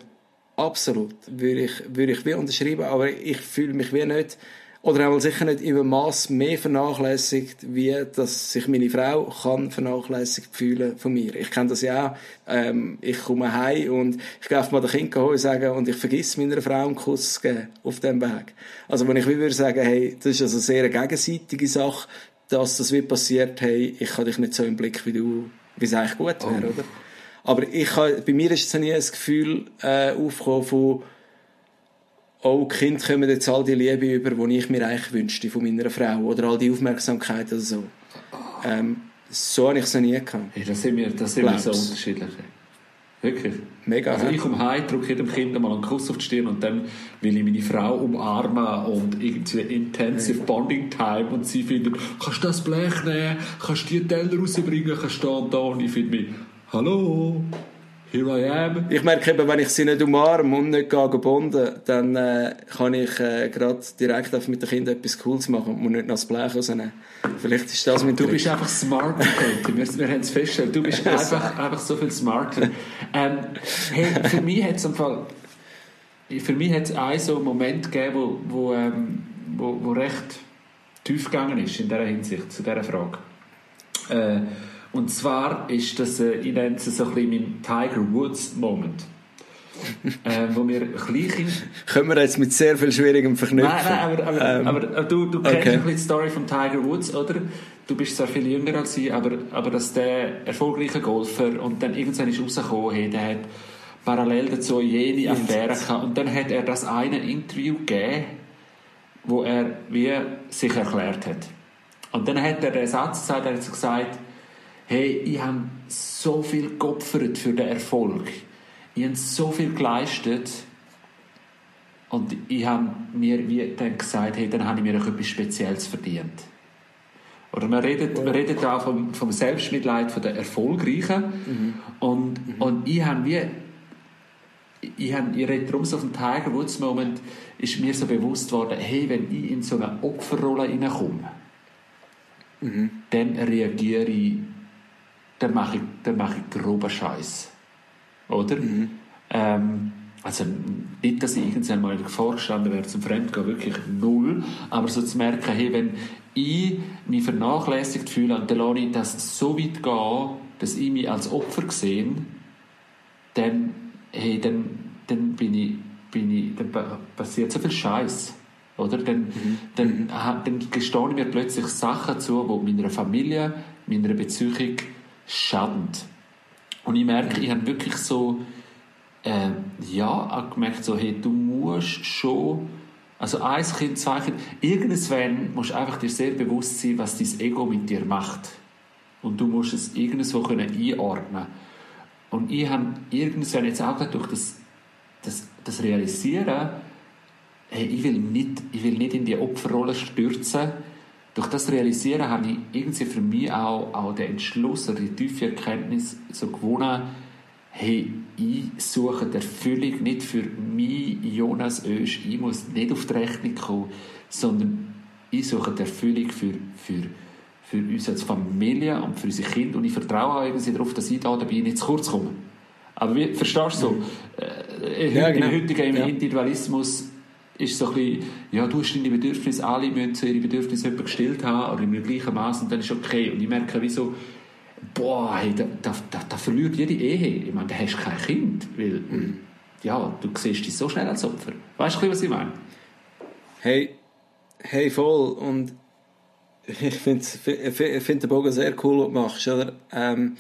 Absolut. Würde ich, würde ich wie unterschreiben. Aber ich fühle mich wie nicht oder einmal sicher nicht im Maß mehr vernachlässigt, wie dass sich meine Frau kann vernachlässigt fühlen von mir. Ich kenne das ja auch. Ähm, ich komme heim und ich gehe mal den Kind holen sagen und ich vergesse meiner Frau einen Kuss zu geben auf dem Weg. Also wenn ich würde sagen, hey, das ist also eine sehr gegenseitige Sache, dass das wie passiert, hey, ich habe dich nicht so im Blick wie du, wie es eigentlich gut wäre, oh. oder? Aber ich habe, bei mir ist es nie das Gefühl äh, aufgekommen von oh, Kinder kommen jetzt all die Liebe über, die ich mir eigentlich wünschte von meiner Frau. Oder all die Aufmerksamkeit oder so. Ähm, so habe ich es noch nie gehabt. Hey, das sind wir, das sind wir so unterschiedlich. Wirklich. Mega. Also ich komme heim, drücke jedem Kind mal einen Kuss auf die Stirn und dann will ich meine Frau umarmen und irgendwie intensive. Bonding Time und sie findet, kannst du das Blech nehmen, kannst du die Teller rausbringen, kannst du da und da und ich finde mich, hallo, here I am. Ich merke eben, wenn ich sie nicht umarme und nicht gebunden, dann äh, kann ich äh, gerade direkt mit den Kindern etwas Cooles machen und nicht noch das Blech rausnehmen. Vielleicht ist das mein Du bist einfach smarter, Katie. Wir, wir haben es festgestellt. Du bist einfach, einfach so viel smarter. Ähm, hey, für mich hat es Fall, für mich hat es einen so einen Moment gegeben, wo, wo, ähm, wo, wo recht tief gegangen ist in dieser Hinsicht, zu dieser Frage. Äh, und zwar ist das, äh, ich nenne es so ein bisschen mein Tiger Woods Moment. äh, wo wir Kleinkind... Können wir jetzt mit sehr viel Schwierigem verknüpfen? Nein, nein, aber, aber, ähm, aber du, du kennst okay. ein bisschen die Story von Tiger Woods, oder? Du bist zwar viel jünger als ich, aber, aber dass der erfolgreiche Golfer und dann irgendwann ist rausgekommen, hey, der hat parallel dazu jede Affäre gehabt und dann hat er das eine Interview gegeben, wo er wie sich erklärt hat. Und dann hat er den Satz gesagt, er hat gesagt, hey, ich habe so viel geopfert für den Erfolg. Ich habe so viel geleistet. Und ich habe mir wie dann gesagt, hey, dann habe ich mir auch etwas Spezielles verdient. Oder man redet, man redet auch vom, vom Selbstmitleid von der Erfolgreichen. Mhm. Und, mhm. und ich habe wie, ich, habe, ich rede darum, so auf dem Tiger Woods Moment ist mir so bewusst worden, hey, wenn ich in so eine Opferrolle hineinkomme, mhm. dann reagiere ich dann mache ich, dann mache ich groben Scheiß. Oder? Mhm. Ähm, also nicht, dass ich irgendwann mal vorgestanden wäre zum Fremdgehen, wirklich null, aber so zu merken, hey, wenn ich mich vernachlässigt fühle und dann lasse ich das so weit gehen, dass ich mich als Opfer sehe, dann, hey, dann, dann bin ich, bin ich, dann passiert so viel Scheiß. Oder? Dann, mhm. dann, dann gestehe ich mir plötzlich Sachen zu, die meiner Familie, meiner Beziehung schadend. Und ich merke, ich habe wirklich so, äh, ja, gemerkt, so, hey, du musst schon, also ein Kind, zwei Kinder, irgendwann musst du einfach dir sehr bewusst sein, was dein Ego mit dir macht. Und du musst es irgendwo können einordnen Und ich habe irgendwann jetzt auch durch das, das, das Realisieren, hey, ich will, nicht, ich will nicht in die Opferrolle stürzen, durch das Realisieren habe ich irgendwie für mich auch, auch den Entschluss oder die tiefe Erkenntnis so gewonnen, hey, ich suche die Erfüllung nicht für mich, Jonas Oesch, ich muss nicht auf die Rechnung kommen, sondern ich suche die Erfüllung für, für, für uns als Familie und für unsere Kinder und ich vertraue auch irgendwie darauf, dass ich da dabei nicht zu kurz komme. Aber wie, verstehst du so? Äh, ja, genau. Im heutigen ja. Individualismus ist so ein bisschen, ja, du hast deine Bedürfnisse, alle müssen ihre Bedürfnisse gestillt haben, oder im gleichen Maß, und dann ist okay. Und ich merke, wie so, boah, hey, da, da, da, da verliert jede Ehe. Ich meine, da hast du kein Kind, weil, mhm. ja, du siehst dich so schnell als Opfer. Weißt du, was ich meine? Hey, hey, voll. Und ich finde find den Bogen sehr cool, was du machst, oder? Ähm,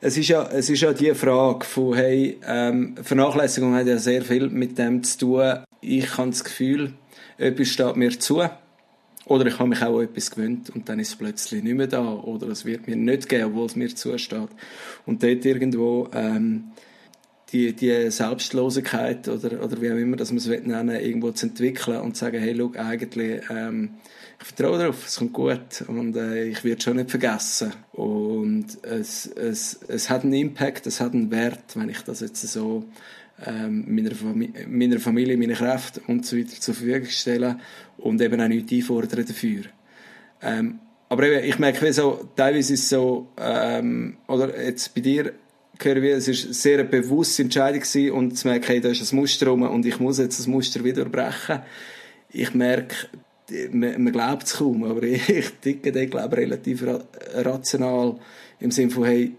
es ist ja, es ist ja die Frage von, hey, ähm, Vernachlässigung hat ja sehr viel mit dem zu tun. Ich habe das Gefühl, etwas steht mir zu. Oder ich habe mich auch etwas gewöhnt und dann ist es plötzlich nicht mehr da. Oder es wird mir nicht geben, obwohl es mir zusteht. Und dort irgendwo, ähm, die, die Selbstlosigkeit oder, oder wie auch immer, dass man es nennen irgendwo zu entwickeln und zu sagen, hey, schau, eigentlich, ähm, ich vertraue darauf, es kommt gut und äh, ich werde schon nicht vergessen. Und es, es, es hat einen Impact, es hat einen Wert, wenn ich das jetzt so ähm, meiner, Fam meiner Familie, meinen Kräften und so weiter zur Verfügung stelle und eben auch nichts einfordern dafür. Ähm, aber eben, ich merke, wie so, teilweise ist es so, ähm, oder jetzt bei dir, höre wie, es ist sehr eine bewusste Entscheidung gewesen und zu merken, hey, da ist ein Muster rum und ich muss jetzt das Muster wieder brechen. Ich merke, man, man glaubt es kaum, aber ich, ich ticke da, glaube relativ rational im Sinne von, hey,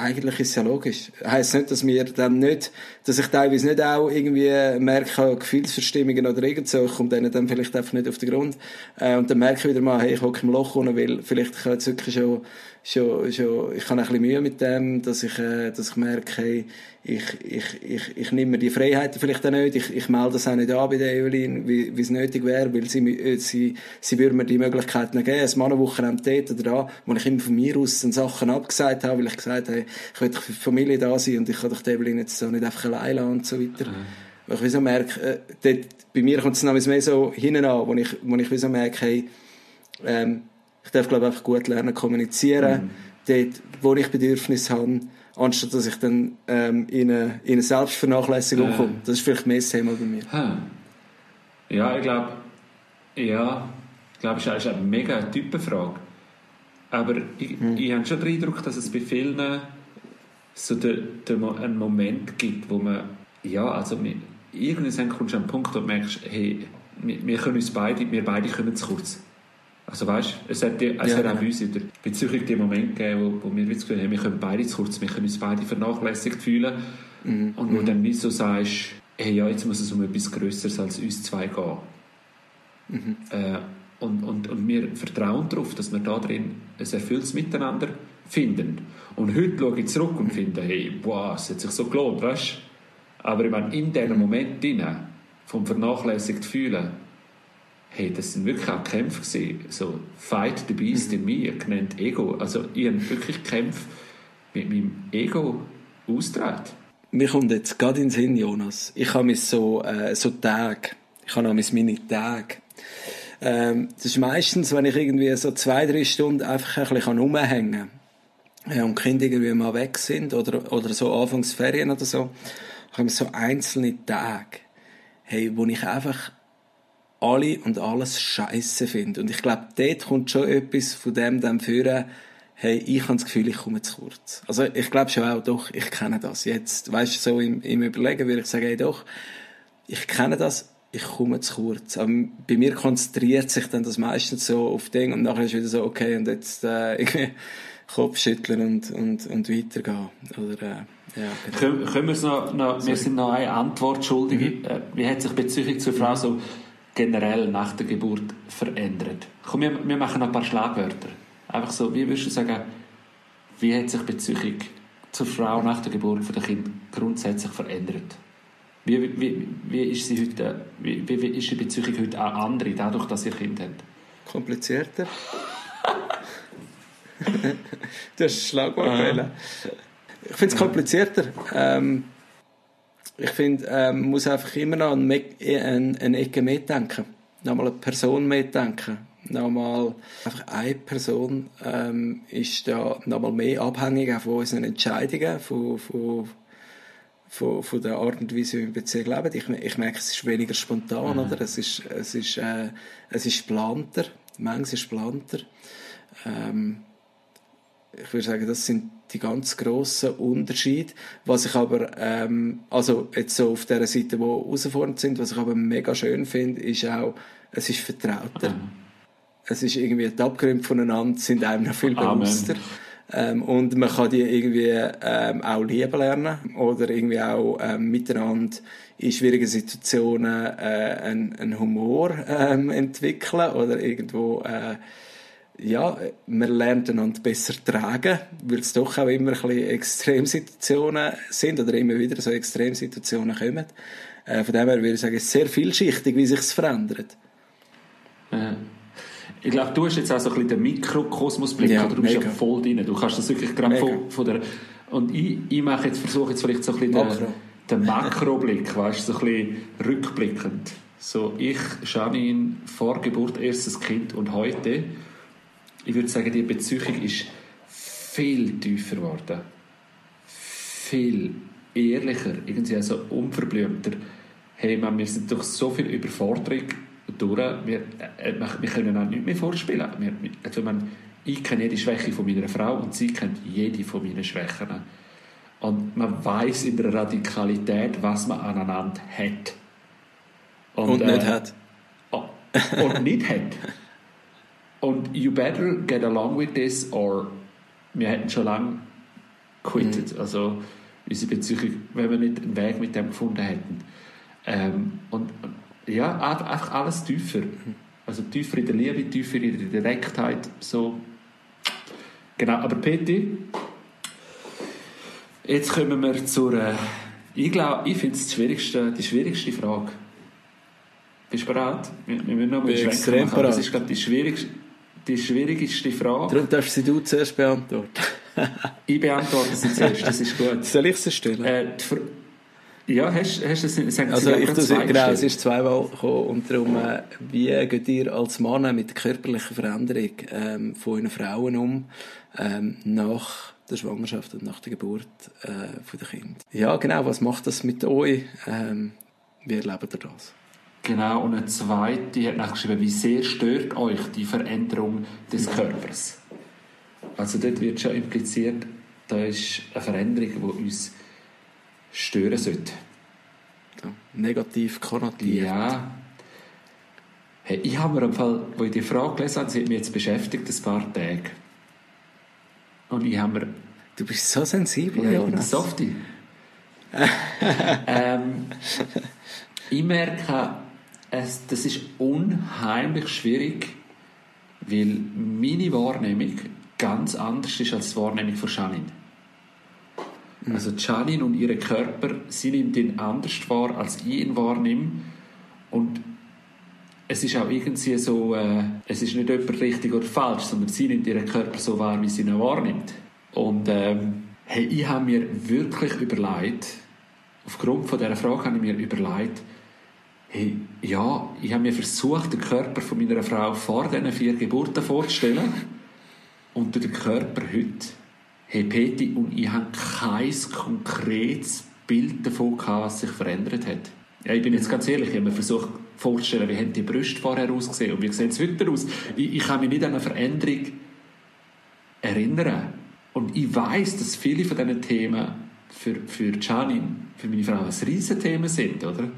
eigentlich ist es ja logisch. Heißt nicht, dass wir dann nicht, dass ich teilweise nicht auch irgendwie merke, Gefühlsverstimmungen oder irgend so, ich komme denen dann vielleicht einfach nicht auf den Grund. Äh, und dann merke ich wieder mal, hey, ich hocke im Loch unten, weil vielleicht ich jetzt wirklich schon, schon, schon, ich habe ein bisschen Mühe mit dem, dass ich, äh, dass ich merke, hey, ich, ich, ich, ich nehme mir die Freiheiten vielleicht auch nicht, ich, ich melde das auch nicht an bei der Evelyn, wie, wie es nötig wäre, weil sie, äh, sie, sie würde mir die Möglichkeiten geben, ein Mannenwochenende dort oder da, wo ich immer von mir aus dann Sachen abgesagt habe, weil ich gesagt habe, ich will für die Familie da sein und ich kann doch die Evelyn jetzt so nicht einfach allein lassen und so weiter. Mhm. Weil ich wie so merke, äh, dort, bei mir kommt es noch mehr so hinten an, wo ich, wo ich wie so merke, hey, ähm, ich darf glaube einfach gut lernen kommunizieren, mhm. dort, wo ich Bedürfnisse habe, anstatt dass ich dann ähm, in, eine, in eine Selbstvernachlässigung Äh. komme. Das ist vielleicht mehr das Thema bei mir. Hm. Ja, ich glaube, ja, ich glaube, es ist eine mega Typenfrage. Aber ich, ich habe schon den Eindruck, dass es bei vielen so den, den, einen Moment gibt, wo man, ja, also irgendwann kommst du an einen Punkt, wo du merkst, hey, wir, wir können uns beide, wir beide kommen zu kurz. Also weißt, es hat, die, es Ja, hat auch genau. bei uns in der Beziehung den Moment gegeben, wo, wo wir das Gefühl haben, wir können beide zu kurz, wir können uns beide vernachlässigt fühlen. Mhm. Und wo dann wie so sagst, hey, ja, jetzt muss es um etwas Größeres als uns zwei gehen. Mhm. Äh, und, und, und wir vertrauen darauf, dass wir da drin ein erfülltes Miteinander finden. Und heute schaue ich zurück und finde, hey, wow, es hat sich so gelohnt, weißt? Aber ich meine, in diesem Moment drin, vom vernachlässigt fühlen, hey, das sind wirklich auch Kämpfe gewesen. So, Fight the Beast in mir, genannt Ego. Also, ich habe wirklich Kämpfe mit meinem Ego austragen. Mir kommt jetzt gerade in den Sinn, Jonas. Ich habe mich so, äh, so Tage. Ich habe noch meine Tage. Ähm, das ist meistens, wenn ich irgendwie so zwei, drei Stunden einfach ein bisschen rumhängen kann. Ja, und die Kinder irgendwie mal weg sind oder, oder so Anfangsferien oder so. Habe ich so einzelne Tage, hey, wo ich einfach alle und alles scheiße finde. Und ich glaube, dort kommt schon etwas von dem dann führen, hey, ich habe das Gefühl, ich komme zu kurz. Also ich glaube schon auch, doch, ich kenne das. Jetzt, weißt du, so im, im Überlegen würde ich sagen, hey, doch, ich kenne das, ich komme zu kurz. Aber bei mir konzentriert sich dann das meistens so auf Dinge und nachher ist wieder so, okay, und jetzt äh, irgendwie Kopf schütteln und, und, und weitergehen. Oder, äh, ja, genau. Können, können wir es noch, noch wir sind noch eine Antwort schuldig. Mhm. Äh, Wie hat sich Beziehung zur Frau so generell nach der Geburt verändert? Komm, wir, wir machen noch ein paar Schlagwörter. Einfach so, wie würdest du sagen, wie hat sich die Beziehung zur Frau nach der Geburt von der Kind grundsätzlich verändert? Wie, wie, wie ist sie heute, wie, wie, ist die Beziehung heute auch andere, dadurch, dass ihr Kind habt? Komplizierter. du hast ein Schlagwort. Ich finde es komplizierter. Ähm, ich finde, ähm, man muss einfach immer noch an eine, eine, eine Ecke mitdenken. Nochmal eine Person mitdenken. Nochmal einfach eine Person ähm, ist da nochmal mehr abhängig von unseren Entscheidungen, von, von, von, von der Art und Weise, wie wir in Beziehung leben. Ich, ich merke, es ist weniger spontan, oder? Es ist, es ist, äh, es ist planter. Manches ist planter. Ähm, ich würde sagen, das sind die ganz grossen Unterschiede. Was ich aber, ähm, also jetzt so auf der Seite, die herausfordernd sind, was ich aber mega schön finde, ist auch, es ist vertrauter. Es ist irgendwie, die Abgründe voneinander sind einem noch viel Amen. bewusster. Ähm, und man kann die irgendwie ähm, auch lieben lernen oder irgendwie auch ähm, miteinander in schwierigen Situationen äh, einen, einen Humor ähm, entwickeln oder irgendwo äh, ja, man lernt einander besser tragen, weil es doch auch immer ein bisschen Extremsituationen sind oder immer wieder so Extremsituationen kommen. Äh, von dem her würde ich sagen, es ist sehr vielschichtig, wie sich es verändert. Ja. Ich glaube, du hast jetzt auch so ein bisschen den Mikrokosmosblick, Ja, oder du bist ja mega. voll drin. Du kannst das wirklich gerade Mega. von, von der... Und ich, ich mache jetzt, versuche jetzt vielleicht so ein bisschen Makro. den, den Makroblick, weißt du, so ein bisschen rückblickend. So, ich, Janine, vor Geburt, erstes Kind und heute, ich würde sagen, die Beziehung ist viel tiefer geworden. Viel ehrlicher, irgendwie also unverblümter. Hey, man, wir sind durch so viel Überforderung durch, wir, äh, wir können auch nicht mehr vorspielen. Wir, also man, ich kenne jede Schwäche von meiner Frau und sie kennt jede von meinen Schwächen. Und man weiß in der Radikalität, was man aneinander hat. Und, äh, nicht hat. Oh, und nicht hat. Und you better get along with this or wir hätten schon lange quittet. Also unsere Beziehung, wenn wir nicht einen Weg mit dem gefunden hätten. Ähm, und, ja, einfach alles tiefer. Also tiefer in der Liebe, tiefer in der Direktheit. So. Genau, aber Peti, jetzt kommen wir zur, äh, ich glaube, ich finde es die schwierigste, die schwierigste Frage. Bist du bereit? Wir, wir müssen noch mal Bin extrem machen, Das ist, glaube ich, die schwierigste, die schwierigste Frage. Darum darfst sie du zuerst beantworten. Ich beantworte sie zuerst, das ist gut. Soll ich sie stellen? Äh, ja, hast, hast du es Also Sie ich tue, genau, es ist zweimal gekommen und darum, äh, wie geht ihr als Mann mit der körperlichen Veränderung ähm, von euren Frauen um ähm, nach der Schwangerschaft und nach der Geburt äh, von der Kind. Ja, genau. Was macht das mit euch? Ähm, wie erlebt ihr das? Genau, und eine zweite hat nachgeschrieben, wie sehr stört euch die Veränderung des Körpers? Also dort wird schon impliziert, da ist eine Veränderung, die uns stören sollte. Ja, negativ konnotiert. Ja. Hey, ich habe mir im Fall, wo ich die Frage gelesen habe, sie hat mich jetzt beschäftigt, ein paar Tage. Und ich habe mir... Du bist so sensibel, ja, Jonas. Softie. ähm, ich merke, es, das ist unheimlich schwierig, weil meine Wahrnehmung ganz anders ist als die Wahrnehmung von Janine. Mhm. Also Janine und ihre Körper, sie nimmt ihn anders wahr, als ich ihn wahrnehme. Und es ist auch irgendwie so, äh, es ist nicht jemand richtig oder falsch, sondern sie nimmt ihren Körper so wahr, wie sie ihn wahrnimmt. Und ähm, hey, ich habe mir wirklich überlegt, aufgrund von dieser Frage habe ich mir überlegt, hey, ja, ich habe mir versucht, den Körper von meiner Frau vor diesen vier Geburten vorzustellen und den Körper heute. Hey, Peti und ich habe kein konkretes Bild davon gehabt, was sich verändert hat. Ja, ich bin jetzt ganz ehrlich, ich habe mir versucht vorzustellen, wie haben die Brüste vorher ausgesehen und wie sehen sie heute aus. Ich, ich kann mich nicht an eine Veränderung erinnern. Und ich weiß, dass viele von diesen Themen für, für Janine, für meine Frau, ein Riesenthema sind, oder?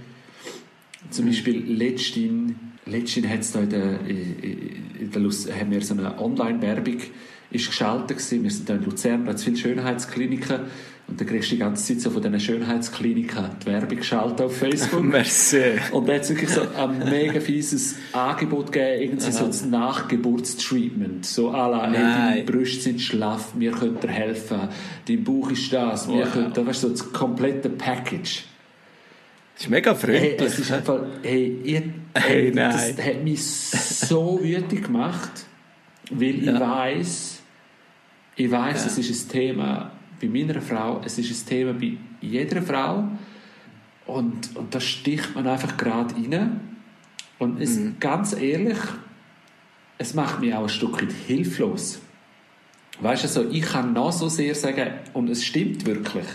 Zum Beispiel letztens, letztens hat es da in der, in der Luz, haben wir so eine Online-Werbung ist geschaltet gewesen. Wir sind da in Luzern, da hat viele Schönheitskliniken und da kriegst du die ganze Zeit so von diesen Schönheitskliniken die Werbung geschaltet auf Facebook. Merci. Und da hat es wirklich so ein mega fieses Angebot gegeben, irgendwie so ein Nachgeburtstreatment. So à la, hey, deine Brüste sind schlaff, wir können dir helfen, dein Bauch ist das, wir wow. können, da weißt du, so das komplette Package. Ist mega freundlich. Hey, es ist einfach, hey, ich, hey, hey das hat mich so wütend gemacht, weil ja. ich weiß ich weiß, ja. es ist ein Thema bei meiner Frau, es ist ein Thema bei jeder Frau und, und da sticht man einfach gerade rein. Und es, mhm. ganz ehrlich, es macht mich auch ein Stück weit hilflos. Weißt du, also ich kann noch so sehr sagen, und es stimmt wirklich,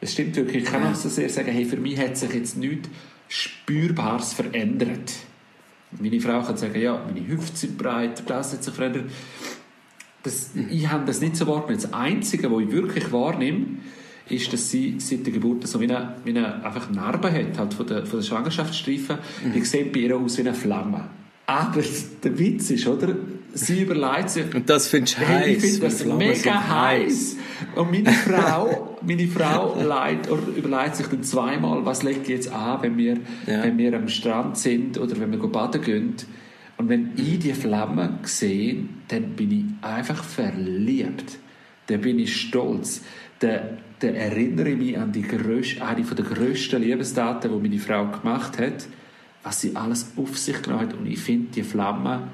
es stimmt wirklich, ich kann noch so sehr sagen, hey, für mich hat sich jetzt nichts Spürbares verändert. Meine Frau kann sagen, ja, meine Hüfte sind breiter, das hat sich verändert das, ich habe das nicht so wahrgenommen. Das Einzige, was ich wirklich wahrnehme, ist, dass sie seit der Geburt so wie eine, wie eine einfach Narbe hat, halt von der, von der Schwangerschaftsstreifen. Mhm. Ich sehe bei ihr aus wie eine Flamme. Aber der Witz ist, oder? Sie überlegt sich. Und das findest du heiß. Ich finde das mega heiß. Und meine Frau, meine Frau leid, oder überlegt sich dann zweimal, was ich jetzt an, wenn wir, ja. wenn wir am Strand sind oder wenn wir baden gehen und wenn ich die Flammen sehe, dann bin ich einfach verliebt. Dann bin ich stolz. Dann, dann erinnere ich mich an die grösste, eine der grössten Liebestaten, die meine Frau gemacht hat, was sie alles auf sich genommen hat. Und ich finde die Flammen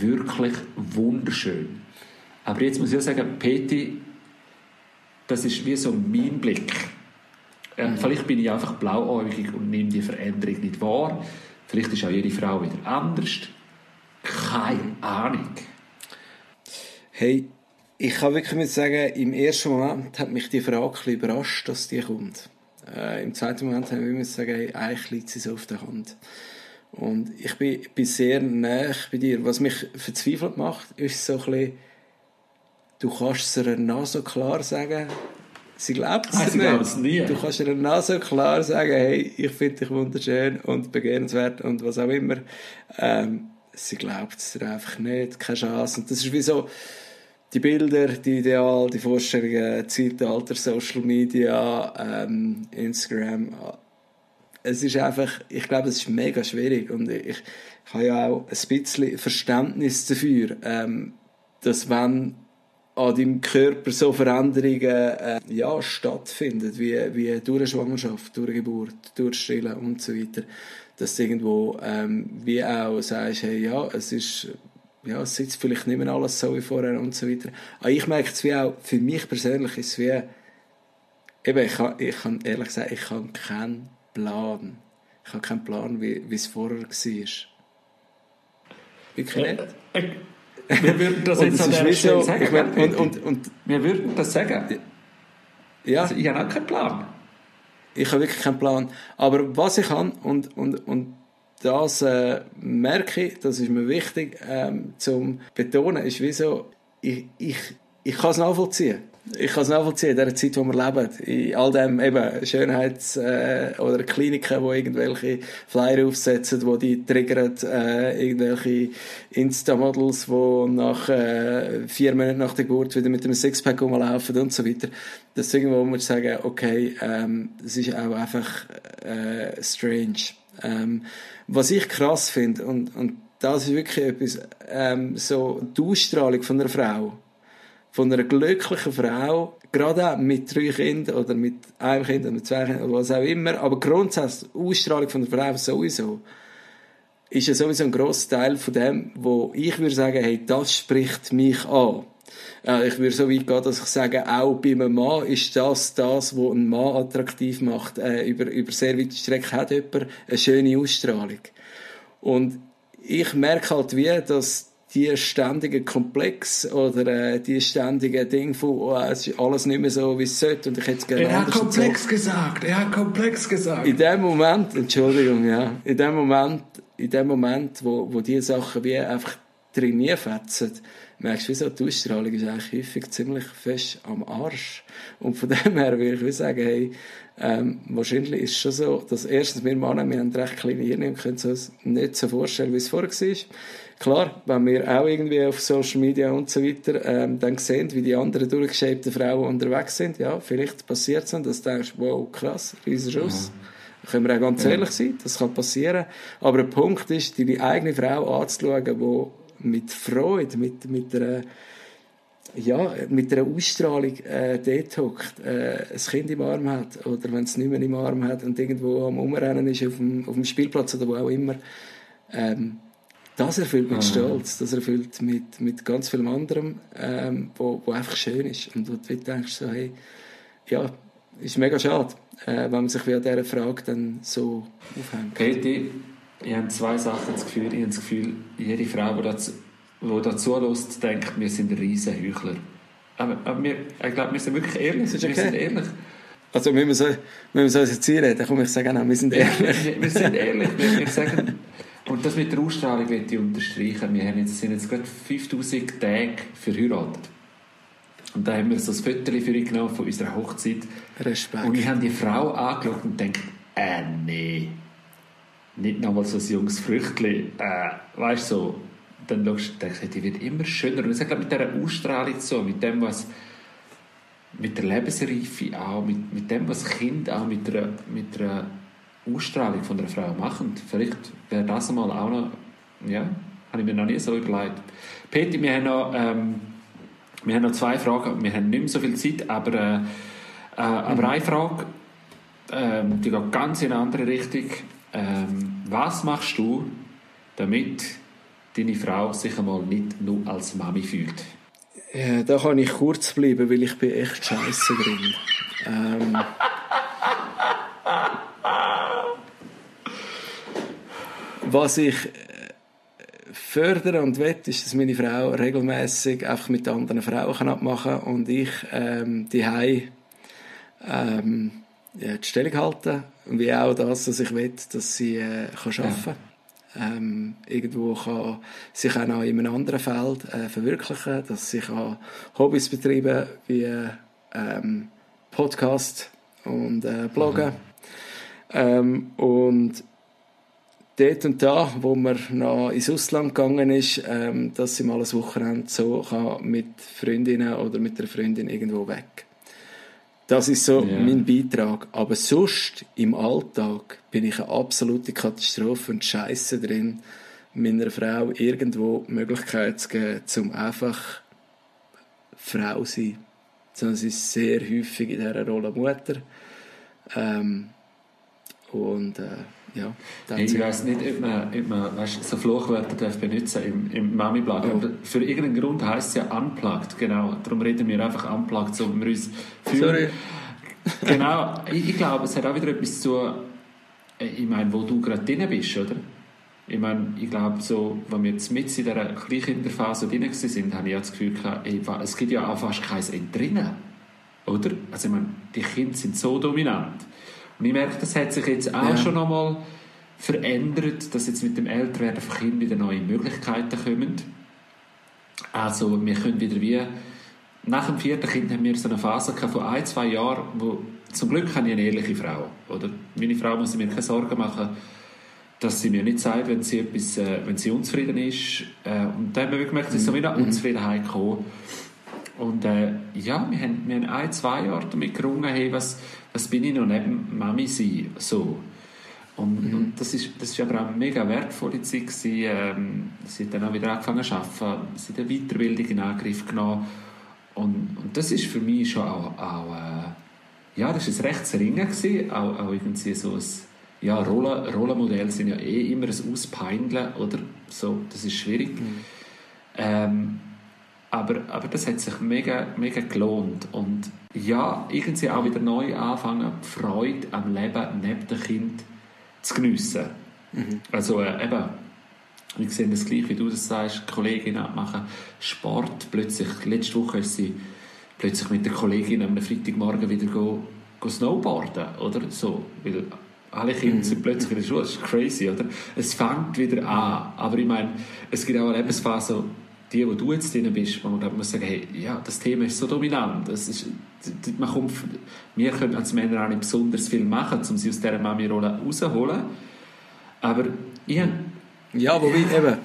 wirklich wunderschön. Aber jetzt muss ich sagen, Peti, das ist wie so mein Blick. Äh, mhm. Vielleicht bin ich einfach blauäugig und nehme die Veränderung nicht wahr. Vielleicht ist auch jede Frau wieder anders. Keine Ahnung. Hey, ich kann wirklich sagen, im ersten Moment hat mich die Frage ein überrascht, dass die kommt. Äh, Im zweiten Moment habe ich immer sagen, hey, eigentlich liegt sie so auf der Hand. Und ich bin, bin sehr nah bei dir. Was mich verzweifelt macht, ist so ein bisschen, du kannst es ihr so klar sagen, sie glaubt es nicht. Es nie. Du kannst ihr so klar sagen, hey, ich finde dich wunderschön und begehrenswert und was auch immer. Ähm, sie glaubt es einfach nicht, keine Chance. Und das ist wie so, die Bilder, die Ideale, die Vorstellungen, Zeitalter, Social Media, ähm, Instagram. Es ist einfach, ich glaube, es ist mega schwierig und ich, ich habe ja auch ein bisschen Verständnis dafür, ähm, dass wenn an deinem Körper so Veränderungen äh, ja, stattfinden, wie, wie durch eine Schwangerschaft, durch eine Geburt, durch Stillen und so weiter, dass du irgendwo ähm, wie auch sagst, hey, ja, es ist ja, es sitzt vielleicht nicht mehr alles so wie vorher und so weiter. Aber ich merke es wie auch, für mich persönlich ist es wie, eben, ich kann, ich kann ehrlich sagen, ich habe keinen Plan. Ich habe keinen Plan, wie, wie es vorher war. Wirklich nicht? Äh, äh, Wir würden das jetzt an dieser Stelle so, sagen. Ich mein, und, und, und, wir würden das sagen. Ja. Also ich habe auch keinen Plan. Ich habe wirklich keinen Plan. Aber was ich kann, und, und, und das äh, merke ich, das ist mir wichtig ähm, zum betonen, ist wieso, ich, ich, ich kann es nachvollziehen ich kann es nachvollziehen, in der Zeit, wo wir leben. In all dem eben Schönheits- äh, oder Kliniken, wo irgendwelche Flyer aufsetzen, wo die triggern, äh, irgendwelche Insta-Models, die nach äh, vier Monaten nach der Geburt wieder mit einem Sixpack rumlaufen und so weiter. Das ist irgendwo, wo wir sagen, okay, ähm, das ist auch einfach äh, strange. Ähm, was ich krass finde, und, und das ist wirklich etwas, ähm, so die Ausstrahlung von einer Frau, von einer glücklichen Frau, gerade auch mit drei Kindern oder mit einem Kind oder zwei Kindern oder was auch immer, aber grundsätzlich die Ausstrahlung von der Frau sowieso, ist ja sowieso ein grosser Teil von dem, wo ich würde sagen, hey, das spricht mich an. Ich würde so weit gehen, dass ich sage, auch bei einem Mann ist das das, was einen Mann attraktiv macht. Äh, über, über sehr weite Strecke hat jemand eine schöne Ausstrahlung. Und ich merke halt wie, dass die ständige Komplex oder äh, die ständige Ding von oh, es ist alles nicht mehr so, wie es sollte und ich hätte gerne Er hat komplex so. gesagt, er hat komplex gesagt. In dem Moment, Entschuldigung, ja, in dem Moment, in dem Moment, wo, wo die Sachen wie einfach trainieren fetzen, merkst du, wieso die Ausstrahlung ist eigentlich häufig ziemlich fest am Arsch. Und von dem her würde ich sagen, hey, ähm, wahrscheinlich ist es schon so, dass erstens wir Männer, wir haben recht kleine Hirne und können uns nicht so vorstellen, wie es vorher war. Klar, wenn wir auch irgendwie auf Social Media und so weiter ähm, dann sehen, wie die anderen durchgeschäbten Frauen unterwegs sind, ja, vielleicht passiert es dann, dass du denkst, wow, krass, riesen Schuss. Da können wir auch ganz ehrlich sein, das kann passieren. Aber der Punkt ist, deine eigene Frau anzuschauen, die mit Freude, mit, mit einer ja, mit einer Ausstrahlung äh, dort hockt, äh, ein Kind im Arm hat oder wenn es nicht mehr im Arm hat und irgendwo am Umrennen ist auf dem, auf dem Spielplatz oder wo auch immer, ähm, das erfüllt mit ah. Stolz, das erfüllt mit, mit ganz viel anderem, ähm, wo, wo einfach schön ist. Und wo du denkst so, hey, ja, ist mega schade, äh, wenn man sich wie an dieser Frage dann so aufhängt. Katie, ich habe zwei Sachen das Gefühl. Ich habe das Gefühl, jede Frau, die dazu, die dazu lässt, denkt, wir sind riesen Heuchler. Aber, aber wir, ich glaube, wir sind wirklich ehrlich. Okay. Wir sind ehrlich. Also, wenn wir so, wenn wir so jetzt reden, dann komme ich sagen, wir sind ehrlich. wir, wir sind ehrlich. Wir, wir sagen, und das mit der Ausstrahlung möchte ich unterstreichen. Wir haben jetzt, sind jetzt gerade 5000 Tage verheiratet. Und da haben wir so ein Foto für ihn genommen von unserer Hochzeit. Respekt. Und ich habe die Frau angeschaut und denke, äh, nee. Nicht nochmal so ein junges Früchtchen. Äh, weißt du, so. Dann schaust du, denkst, die wird immer schöner. Und das hat, glaube mit dieser Ausstrahlung so, mit dem, was mit der Lebensreife auch, mit, mit dem, was Kind auch mit einer, mit einer Ausstrahlung von einer Frau machen. Vielleicht wäre das einmal auch noch, ja, habe ich mir noch nie so überlegt. Peter, wir haben noch, ähm, wir haben noch zwei Fragen. Wir haben nicht mehr so viel Zeit, aber, äh, äh, aber mhm. eine Frage, ähm, die geht ganz in eine andere Richtung. Ähm, was machst du, damit deine Frau sich einmal nicht nur als Mami fühlt? Ja, da kann ich kurz bleiben, weil ich bin echt scheiße drin. Ähm, Was ich äh, fördere und will, ist, dass meine Frau regelmäßig einfach mit anderen Frauen abmachen kann und ich ähm, die ähm, ja, die Stellung halten, wie auch das, dass ich will, dass sie äh, kann arbeiten kann. Ja. Ähm, irgendwo kann sich auch noch in einem anderen Feld äh, verwirklichen, dass sie kann Hobbys betreiben wie ähm, Podcast und äh, Bloggen. Mhm. Ähm, und dort und da, wo man noch ins Ausland gegangen ist, ähm, dass sie mal ein Wochenende so kann mit Freundinnen oder mit einer Freundin irgendwo weg. Das ist so yeah. mein Beitrag. Aber sonst, im Alltag, bin ich eine absolute Katastrophe und Scheiße drin, meiner Frau irgendwo die Möglichkeit zu geben, zum einfach Frau zu sein. Sondern sie ist sehr häufig in dieser Rolle Mutter. Ähm, und äh, ja, ich weiß nicht, ob man, ob man weißt, so Fluchwörter darf benutzen im, im Mami-Blog. Oh. Für irgendeinen Grund heisst es ja unplugged, genau. Darum reden wir einfach unplugged, so wir uns fühlen. Sorry. genau, ich, ich, glaube, es hat auch wieder etwas zu, äh, ich meine, wo du gerade drin bist, oder? Ich meine, ich glaube, so, wenn wir jetzt mit in dieser Kleinkinderphase drin waren, habe ich das Gefühl gehabt, ey, es gibt ja auch fast kein Entrinnen. Oder? Also, ich meine, die Kinder sind so dominant. Ich merke, das hat sich jetzt auch ja. schon einmal verändert, dass jetzt mit dem Älterwerden von Kindern wieder neue Möglichkeiten kommen. Also, wir können wieder wie, nach dem vierten Kind haben wir so eine Phase von ein, zwei Jahren, wo, zum Glück habe ich eine ehrliche Frau. Oder? Meine Frau muss mir keine Sorgen machen, dass sie mir nicht sagt, wenn sie, etwas, äh, wenn sie unzufrieden ist. Äh, und dann haben wir gemerkt, es ist so wieder eine Unzufriedenheit gekommen. Und äh, ja, wir haben, wir haben ein, zwei Jahre damit gerungen, hey, was, was bin ich noch neben Mami sein, so. Und, mhm. und das ist das ist aber auch eine mega wertvolle Zeit gewesen. Ähm, sie hat dann auch wieder angefangen zu arbeiten, sie hat eine Weiterbildung in Angriff genommen und, und das ist für mich schon auch, auch äh, ja, das ist ein rechtes Ringen gewesen, auch, auch irgendwie so ein ja, Rollen, Rollenmodelle sind ja eh immer ein Auspeindeln, oder so, das ist schwierig. Mhm. Ähm, aber, aber das hat sich mega, mega gelohnt. Und ja, irgendwie auch wieder neu anfangen, Freude am Leben neben dem Kind zu geniessen. Mhm. Also äh, eben, wir sehen das gleich, wie du das sagst, Kolleginnen machen Sport. Plötzlich, letzte Woche ist sie plötzlich mit der Kollegin am Freitagmorgen wieder go, go snowboarden, oder? So, weil alle Kinder sind plötzlich in der Schule. Das ist crazy, oder? Es fängt wieder an. Aber ich meine, es gibt auch eine Lebensphase, die, wo du jetzt drin bist, wo man glaub, muss sagen, hey, ja, das Thema ist so dominant. Das ist, man kommt, wir können als Männer auch nicht besonders viel machen, um sie aus dieser Mami-Rolle rauszuholen. Aber ich Ja, wobei eben,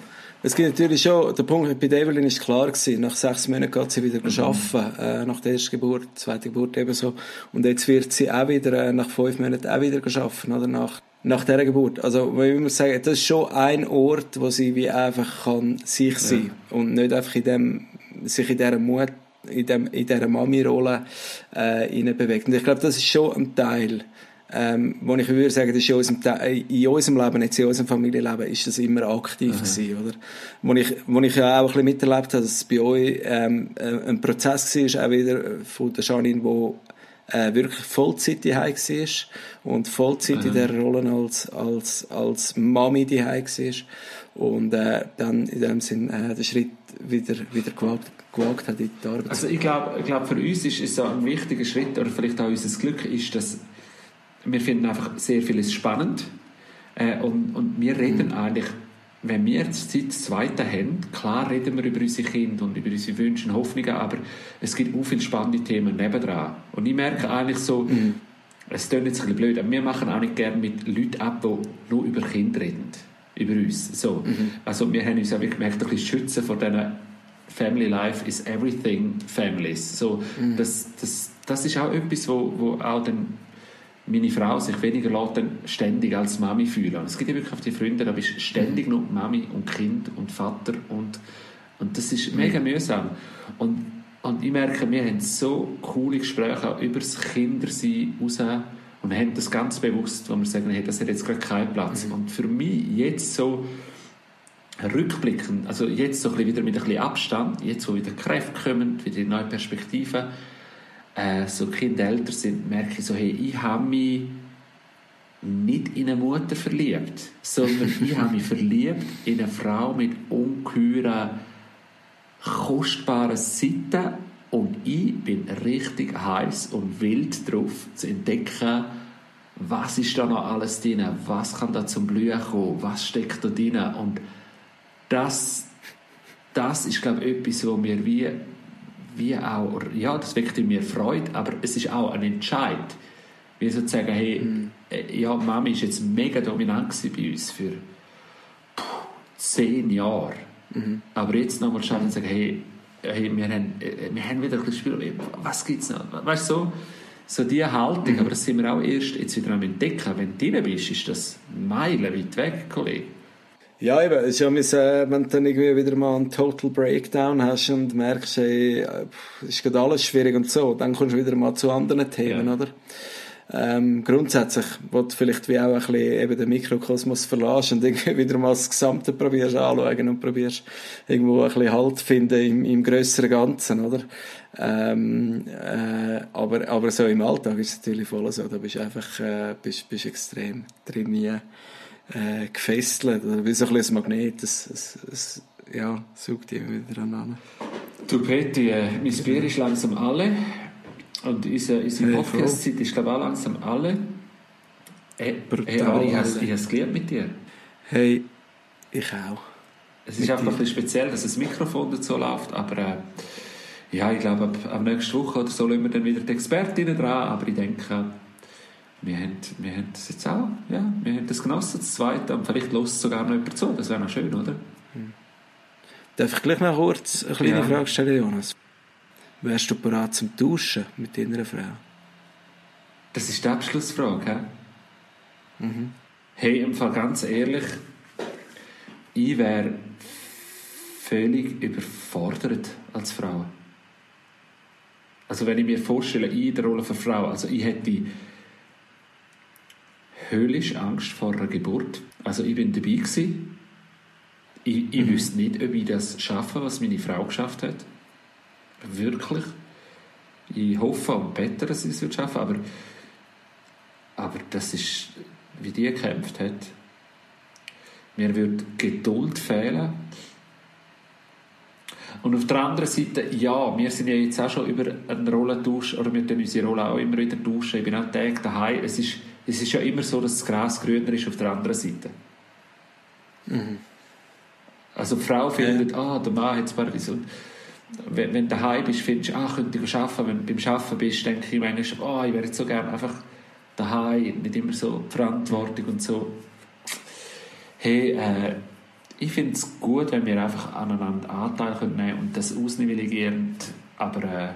es gibt natürlich schon, der Punkt bei Evelyn ist klar gewesen, nach sechs Monaten geht sie wieder mhm. arbeiten, äh, nach der ersten Geburt, zweite Geburt ebenso. Und jetzt wird sie auch wieder, äh, nach fünf Monaten auch wieder arbeiten, oder nach nach dieser Geburt. Also, ich muss sagen, das ist schon ein Ort, wo sie wie einfach kann sich sein ja. und nicht einfach in dem, sich in dieser Mut, in, dem, in dieser Mami-Rolle äh, bewegt. Und ich glaube, das ist schon ein Teil, ähm, wo ich würde sagen, das ist in unserem, in unserem Leben, jetzt in unserem Familienleben, ist das immer aktiv Aha. gewesen, oder? Wo ich, wo ich ja auch ein bisschen miterlebt habe, dass es bei euch ähm, ein Prozess war, auch wieder von der Janine, wo äh, wirklich Vollzeit daheim war und Vollzeit in der Rolle als, als, als Mami daheim war und äh, dann in dem Sinn äh, den Schritt wieder, wieder gewagt, gewagt hat in die Arbeit. Also ich glaube, ich glaub, für uns ist es so ein wichtiger Schritt, oder vielleicht auch unser Glück, ist, dass wir finden einfach sehr vieles spannend äh, und, und wir reden mhm. eigentlich wenn wir jetzt Zeit das Zweite haben, klar reden wir über unsere Kinder und über unsere Wünsche und Hoffnungen, aber es gibt auch viele spannende Themen nebendran. Und ich merke eigentlich so, mhm. es klingt jetzt ein bisschen blöd, aber wir machen auch nicht gerne mit Leuten ab, die nur über Kinder reden. Über uns. So. Mhm. Also wir haben uns auch gemerkt, ein bisschen schützen vor diesen Family Life is Everything Families. So, mhm. das, das, das ist auch etwas, wo, wo auch dann meine Frau sich weniger lässt, ständig als Mami fühlen. Es gibt ja wirklich auf die Freunde, da bist ständig nur Mami und Kind und Vater und, und das ist mega mühsam. Und, und ich merke, wir haben so coole Gespräche über das Kindersein raus und haben das ganz bewusst, wo wir sagen, hey, das hat jetzt gerade keinen Platz. Mhm. Und für mich jetzt so rückblickend, also jetzt so ein bisschen wieder mit ein bisschen Abstand, jetzt wo wieder Kräfte kommen, wieder neue Perspektiven, äh, so Kinder älter sind, merke ich so, hey, ich habe mich nicht in eine Mutter verliebt, sondern ich habe mich verliebt in eine Frau mit ungeheuren, kostbaren Seiten und ich bin richtig heiß und wild drauf zu entdecken, was ist da noch alles drin, was kann da zum Blühen kommen, was steckt da drin? Und das, das ist glaube ich etwas, wo mir wie wie auch, ja, das weckt in mir Freude, aber es ist auch ein Entscheid. Wie sozusagen, hey, mhm. Äh, ja, Mami ist jetzt mega dominant bei uns für puh, zehn Jahre. Mhm. Aber jetzt nochmal schauen und sagen, hey, hey wir, haben, äh, wir haben wieder ein bisschen Spiel, was gibt es noch? Weißt du, so, so diese Haltung, mhm. aber das sind wir auch erst jetzt wieder am Entdecken. Wenn du drin bist, ist das meilenweit weg, Kollege. Ja, eben, es ist ja mis, äh, wenn du dann irgendwie wieder mal einen Total Breakdown hast und merkst, hey, ist gerade alles schwierig und so, dann kommst du wieder mal zu anderen Themen, ja. oder? Ähm, grundsätzlich, wo du vielleicht wie auch ein bisschen eben den Mikrokosmos verlässt und irgendwie wieder mal das Gesamte probierst anschauen und probierst irgendwo ein bisschen Halt finden im, im grösseren Ganzen, oder? Ähm, äh, aber, aber so im Alltag ist es natürlich voll so, da bist du einfach, äh, bist, bist extrem trainiert äh, gefesselt, oder wie so ein, ein Magnet, es, es, es ja, saugt immer wieder an. Du Peti, äh, mein Bier ist langsam alle und unsere, unsere Podcast-Zeit ist glaube ich auch langsam alle. Hey, hey aber ich habe es geliebt mit dir. Hey, ich auch. Es ist einfach ein bisschen speziell, dass das Mikrofon dazu läuft, aber äh, ja, ich glaube, ab, ab nächster Woche oder so lassen wir dann wieder die Expertinnen dran, aber ich denke, wir haben, wir haben das jetzt auch, ja, wir haben das genossen, das zweite, und vielleicht lässt sogar noch jemand zu, das wäre noch schön, oder? Hm. Darf ich gleich noch kurz eine kleine ja. Frage stellen, Jonas? Wärst du bereit zum Tauschen mit deiner Frau? Das ist die Abschlussfrage, he? Mhm. Hey, im Fall ganz ehrlich, ich wäre völlig überfordert als Frau. Also wenn ich mir vorstelle, ich in der Rolle von Frau, also ich hätte höllisch Angst vor einer Geburt. Also ich bin dabei gewesen. Ich, ich mhm. wüsste nicht, ob ich das schaffe, was meine Frau geschafft hat. Wirklich. Ich hoffe und bete, dass sie es schaffen aber, aber das ist, wie die gekämpft hat. Mir würde Geduld fehlen. Und auf der anderen Seite, ja, wir sind ja jetzt auch schon über einen Rollentausch, oder wir tun unsere Rolle auch immer wieder tauschen. Ich bin auch Tag daheim. Es ist, es ist ja immer so, dass das Gras grüner ist auf der anderen Seite. Mhm. Also die Frau findet, ah, der Mann hat es Paradies. Und wenn, wenn du daheim bist, findest du, ah, könnte ich arbeiten. Wenn du beim Arbeiten bist, denke ich manchmal, ah, ich wäre jetzt so gerne einfach daheim, nicht immer so Verantwortung und so. Hey, äh, ich finde es gut, wenn wir einfach aneinander Anteil nehmen können und das ausnivellierend, aber äh,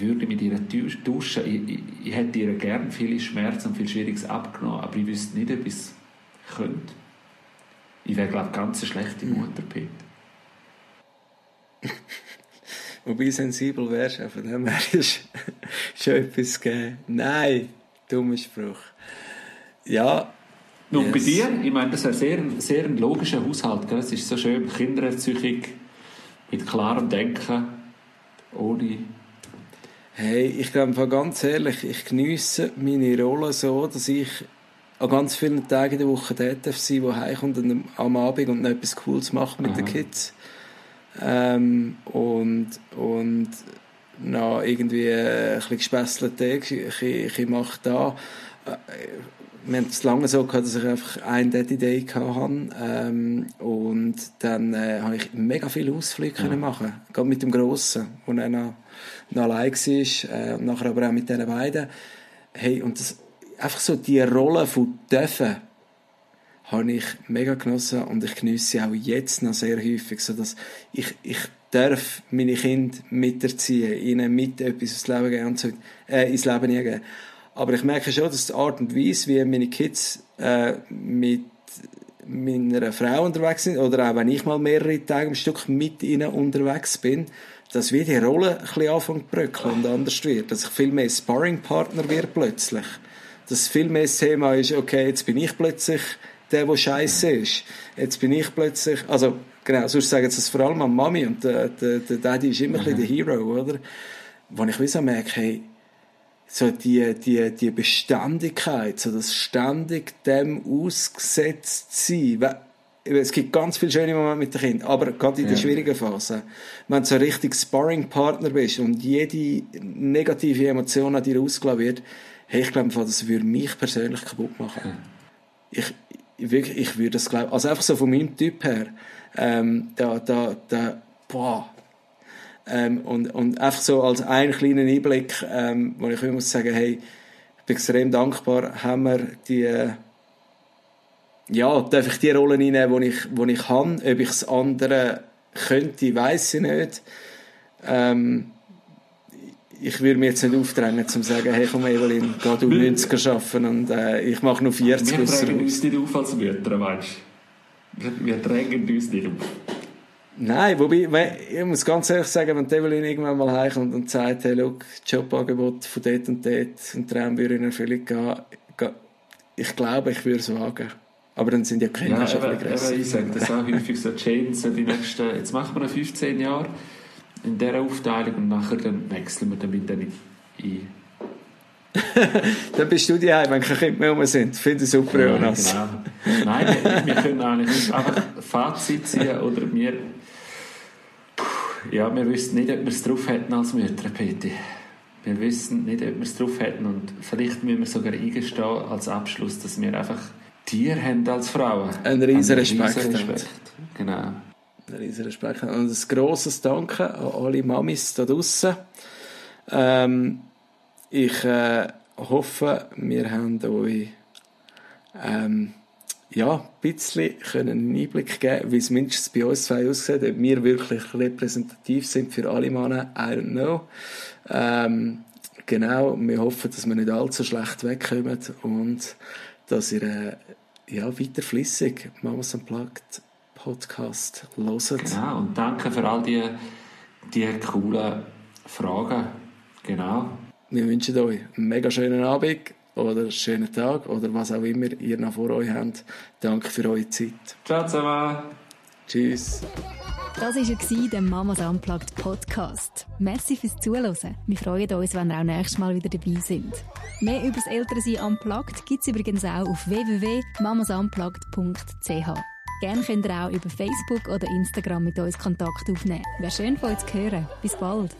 würde mit ihr tauschen. Ich, ich, ich hätte ihr gerne viele Schmerzen und viel Schwieriges abgenommen, aber ich wüsste nicht, ob ich es könnte. Ich wäre, glaube ich, ganz eine schlechte hm. Mutter, Peter. Wobei sensibel wärst, von dem her ist schon etwas gegeben. Nein, dummer Spruch. Ja. Nun, yes. bei dir, ich meine, das ist ein sehr, sehr ein logischer Haushalt. Gell? Es ist so schön, Kindererziehung mit klarem Denken, ohne Hey, ich glaube ganz ehrlich, ich genieße meine Rolle so, dass ich an ganz vielen Tagen in der Woche dort darf sein, wo heimkommt und am Abend und noch etwas Cooles macht mit Aha. den Kids. Ähm, und, und noch irgendwie ein bisschen gespässelt Tag, ich, ich, ich mache da. Wir haben es lange so gehabt, dass ich einfach einen Daddy Day hatte. Ähm, und dann äh, habe ich mega viele Ausflüge ja. machen Gerade mit dem Grossen, wo er noch noch allein war, äh, und nachher aber auch mit diesen beiden. Hey, und das, einfach so die Rolle von dürfen, habe ich mega genossen und ich genieße sie auch jetzt noch sehr häufig, so dass ich, ich darf meine Kinder miterziehen, ihnen mit etwas ins Leben geben und so, äh, ins Leben geben. Aber ich merke schon, dass die Art und Weise, wie meine Kids äh, mit meiner Frau unterwegs sind, oder auch wenn ich mal mehrere Tage am Stück mit ihnen unterwegs bin, dass wie die Rolle ein bisschen anfängt zu bröckeln und anders wird. Dass ich viel mehr Sparringpartner wird plötzlich. Dass viel mehr das Thema ist, okay, jetzt bin ich plötzlich der, der scheiße ist. Jetzt bin ich plötzlich, also, genau, sonst sagen sie es vor allem an Mami und der, der, der Daddy ist immer mhm. ein bisschen der Hero, oder? Wo ich wie so merke, hey, so die, die, die Beständigkeit, so das ständig dem ausgesetzt sein, es gibt ganz viele schöne Momente mit den Kindern, aber gerade in der ja. schwierigen Phase, wenn du so ein richtig Sparring-Partner bist und jede negative Emotion an dir ausgelassen wird, hey, ich glaube, das würde mich persönlich kaputt machen. Ja. Ich, wirklich, ich würde das glauben, also einfach so von meinem Typ her, ähm, da, da, da, boah, ähm, und, und einfach so als einen kleinen Einblick, ähm, wo ich muss sagen, hey, ich bin extrem dankbar, haben wir die, ja, darf ich die Rollen einnehmen, die ich, die ich habe. Ob ich das andere könnte, weiß ich nicht. Ähm, ich würde mir jetzt nicht aufdrängen, um zu sagen, hey, komm Evelyn, geh du 90er arbeiten und äh, ich mache nur 40 Wir drängen uns nicht auf als Mütter, meinst du? Wir drängen uns nicht auf. Nein, wobei, ich muss ganz ehrlich sagen, wenn Evelyn irgendwann mal heimkommt und sagt, hey, look, Jobangebot von dort und dort und Traum würde in Erfüllung gehen, ich glaube, ich würde es wagen. Aber dann sind ja Kinder ja, schon eben, grösser. ich sage das auch häufig so, so die nächsten, jetzt machen wir noch 15 Jahre in dieser Aufteilung und nachher dann wechseln wir damit dann ein. Dann bist du die Heim, wenn keine Kinder mehr rum sind. Finde ich super, Jonas. Ja, genau. Nein, wir, wir, können eigentlich einfach Fazit ziehen oder wir, ja, wir wissen nicht, ob wir es drauf hätten als Mütter, Peti. Wir wissen nicht, ob wir es drauf hätten und vielleicht müssen wir sogar eingestehen als Abschluss, dass wir einfach Tiere haben als Frauen. Ein riesen Respekt. Respekt. Genau. Ein riesen Respekt. Und ein grosses Danke an alle Mamis da draussen. Ähm, ich äh, hoffe, wir haben euch ähm, ja, ein bisschen können einen Einblick geben, wie es mindestens bei uns zwei aussieht, ob wir wirklich repräsentativ sind für alle Männer, I don't know. Ähm, genau, wir hoffen, dass wir nicht allzu schlecht wegkommen und dass ihr äh, ja, weiter flüssig Mamas Unplugged Podcast hört. Genau, und danke für all die, die coolen Fragen. Genau. Wir wünschen euch einen mega schönen Abend oder einen schönen Tag oder was auch immer ihr noch vor euch habt. Danke für eure Zeit. Ciao zusammen. Tschüss. Das war der Mamas Unplugged Podcast. Merci fürs Zuhören. Wir freuen uns, wenn ihr auch nächstes Mal wieder dabei sind. Mehr über das Elternsein Unplugged gibt es übrigens auch auf www.mamasunplugged.ch. Gerne könnt ihr auch über Facebook oder Instagram mit uns Kontakt aufnehmen. Wäre schön von euch zu hören. Bis bald.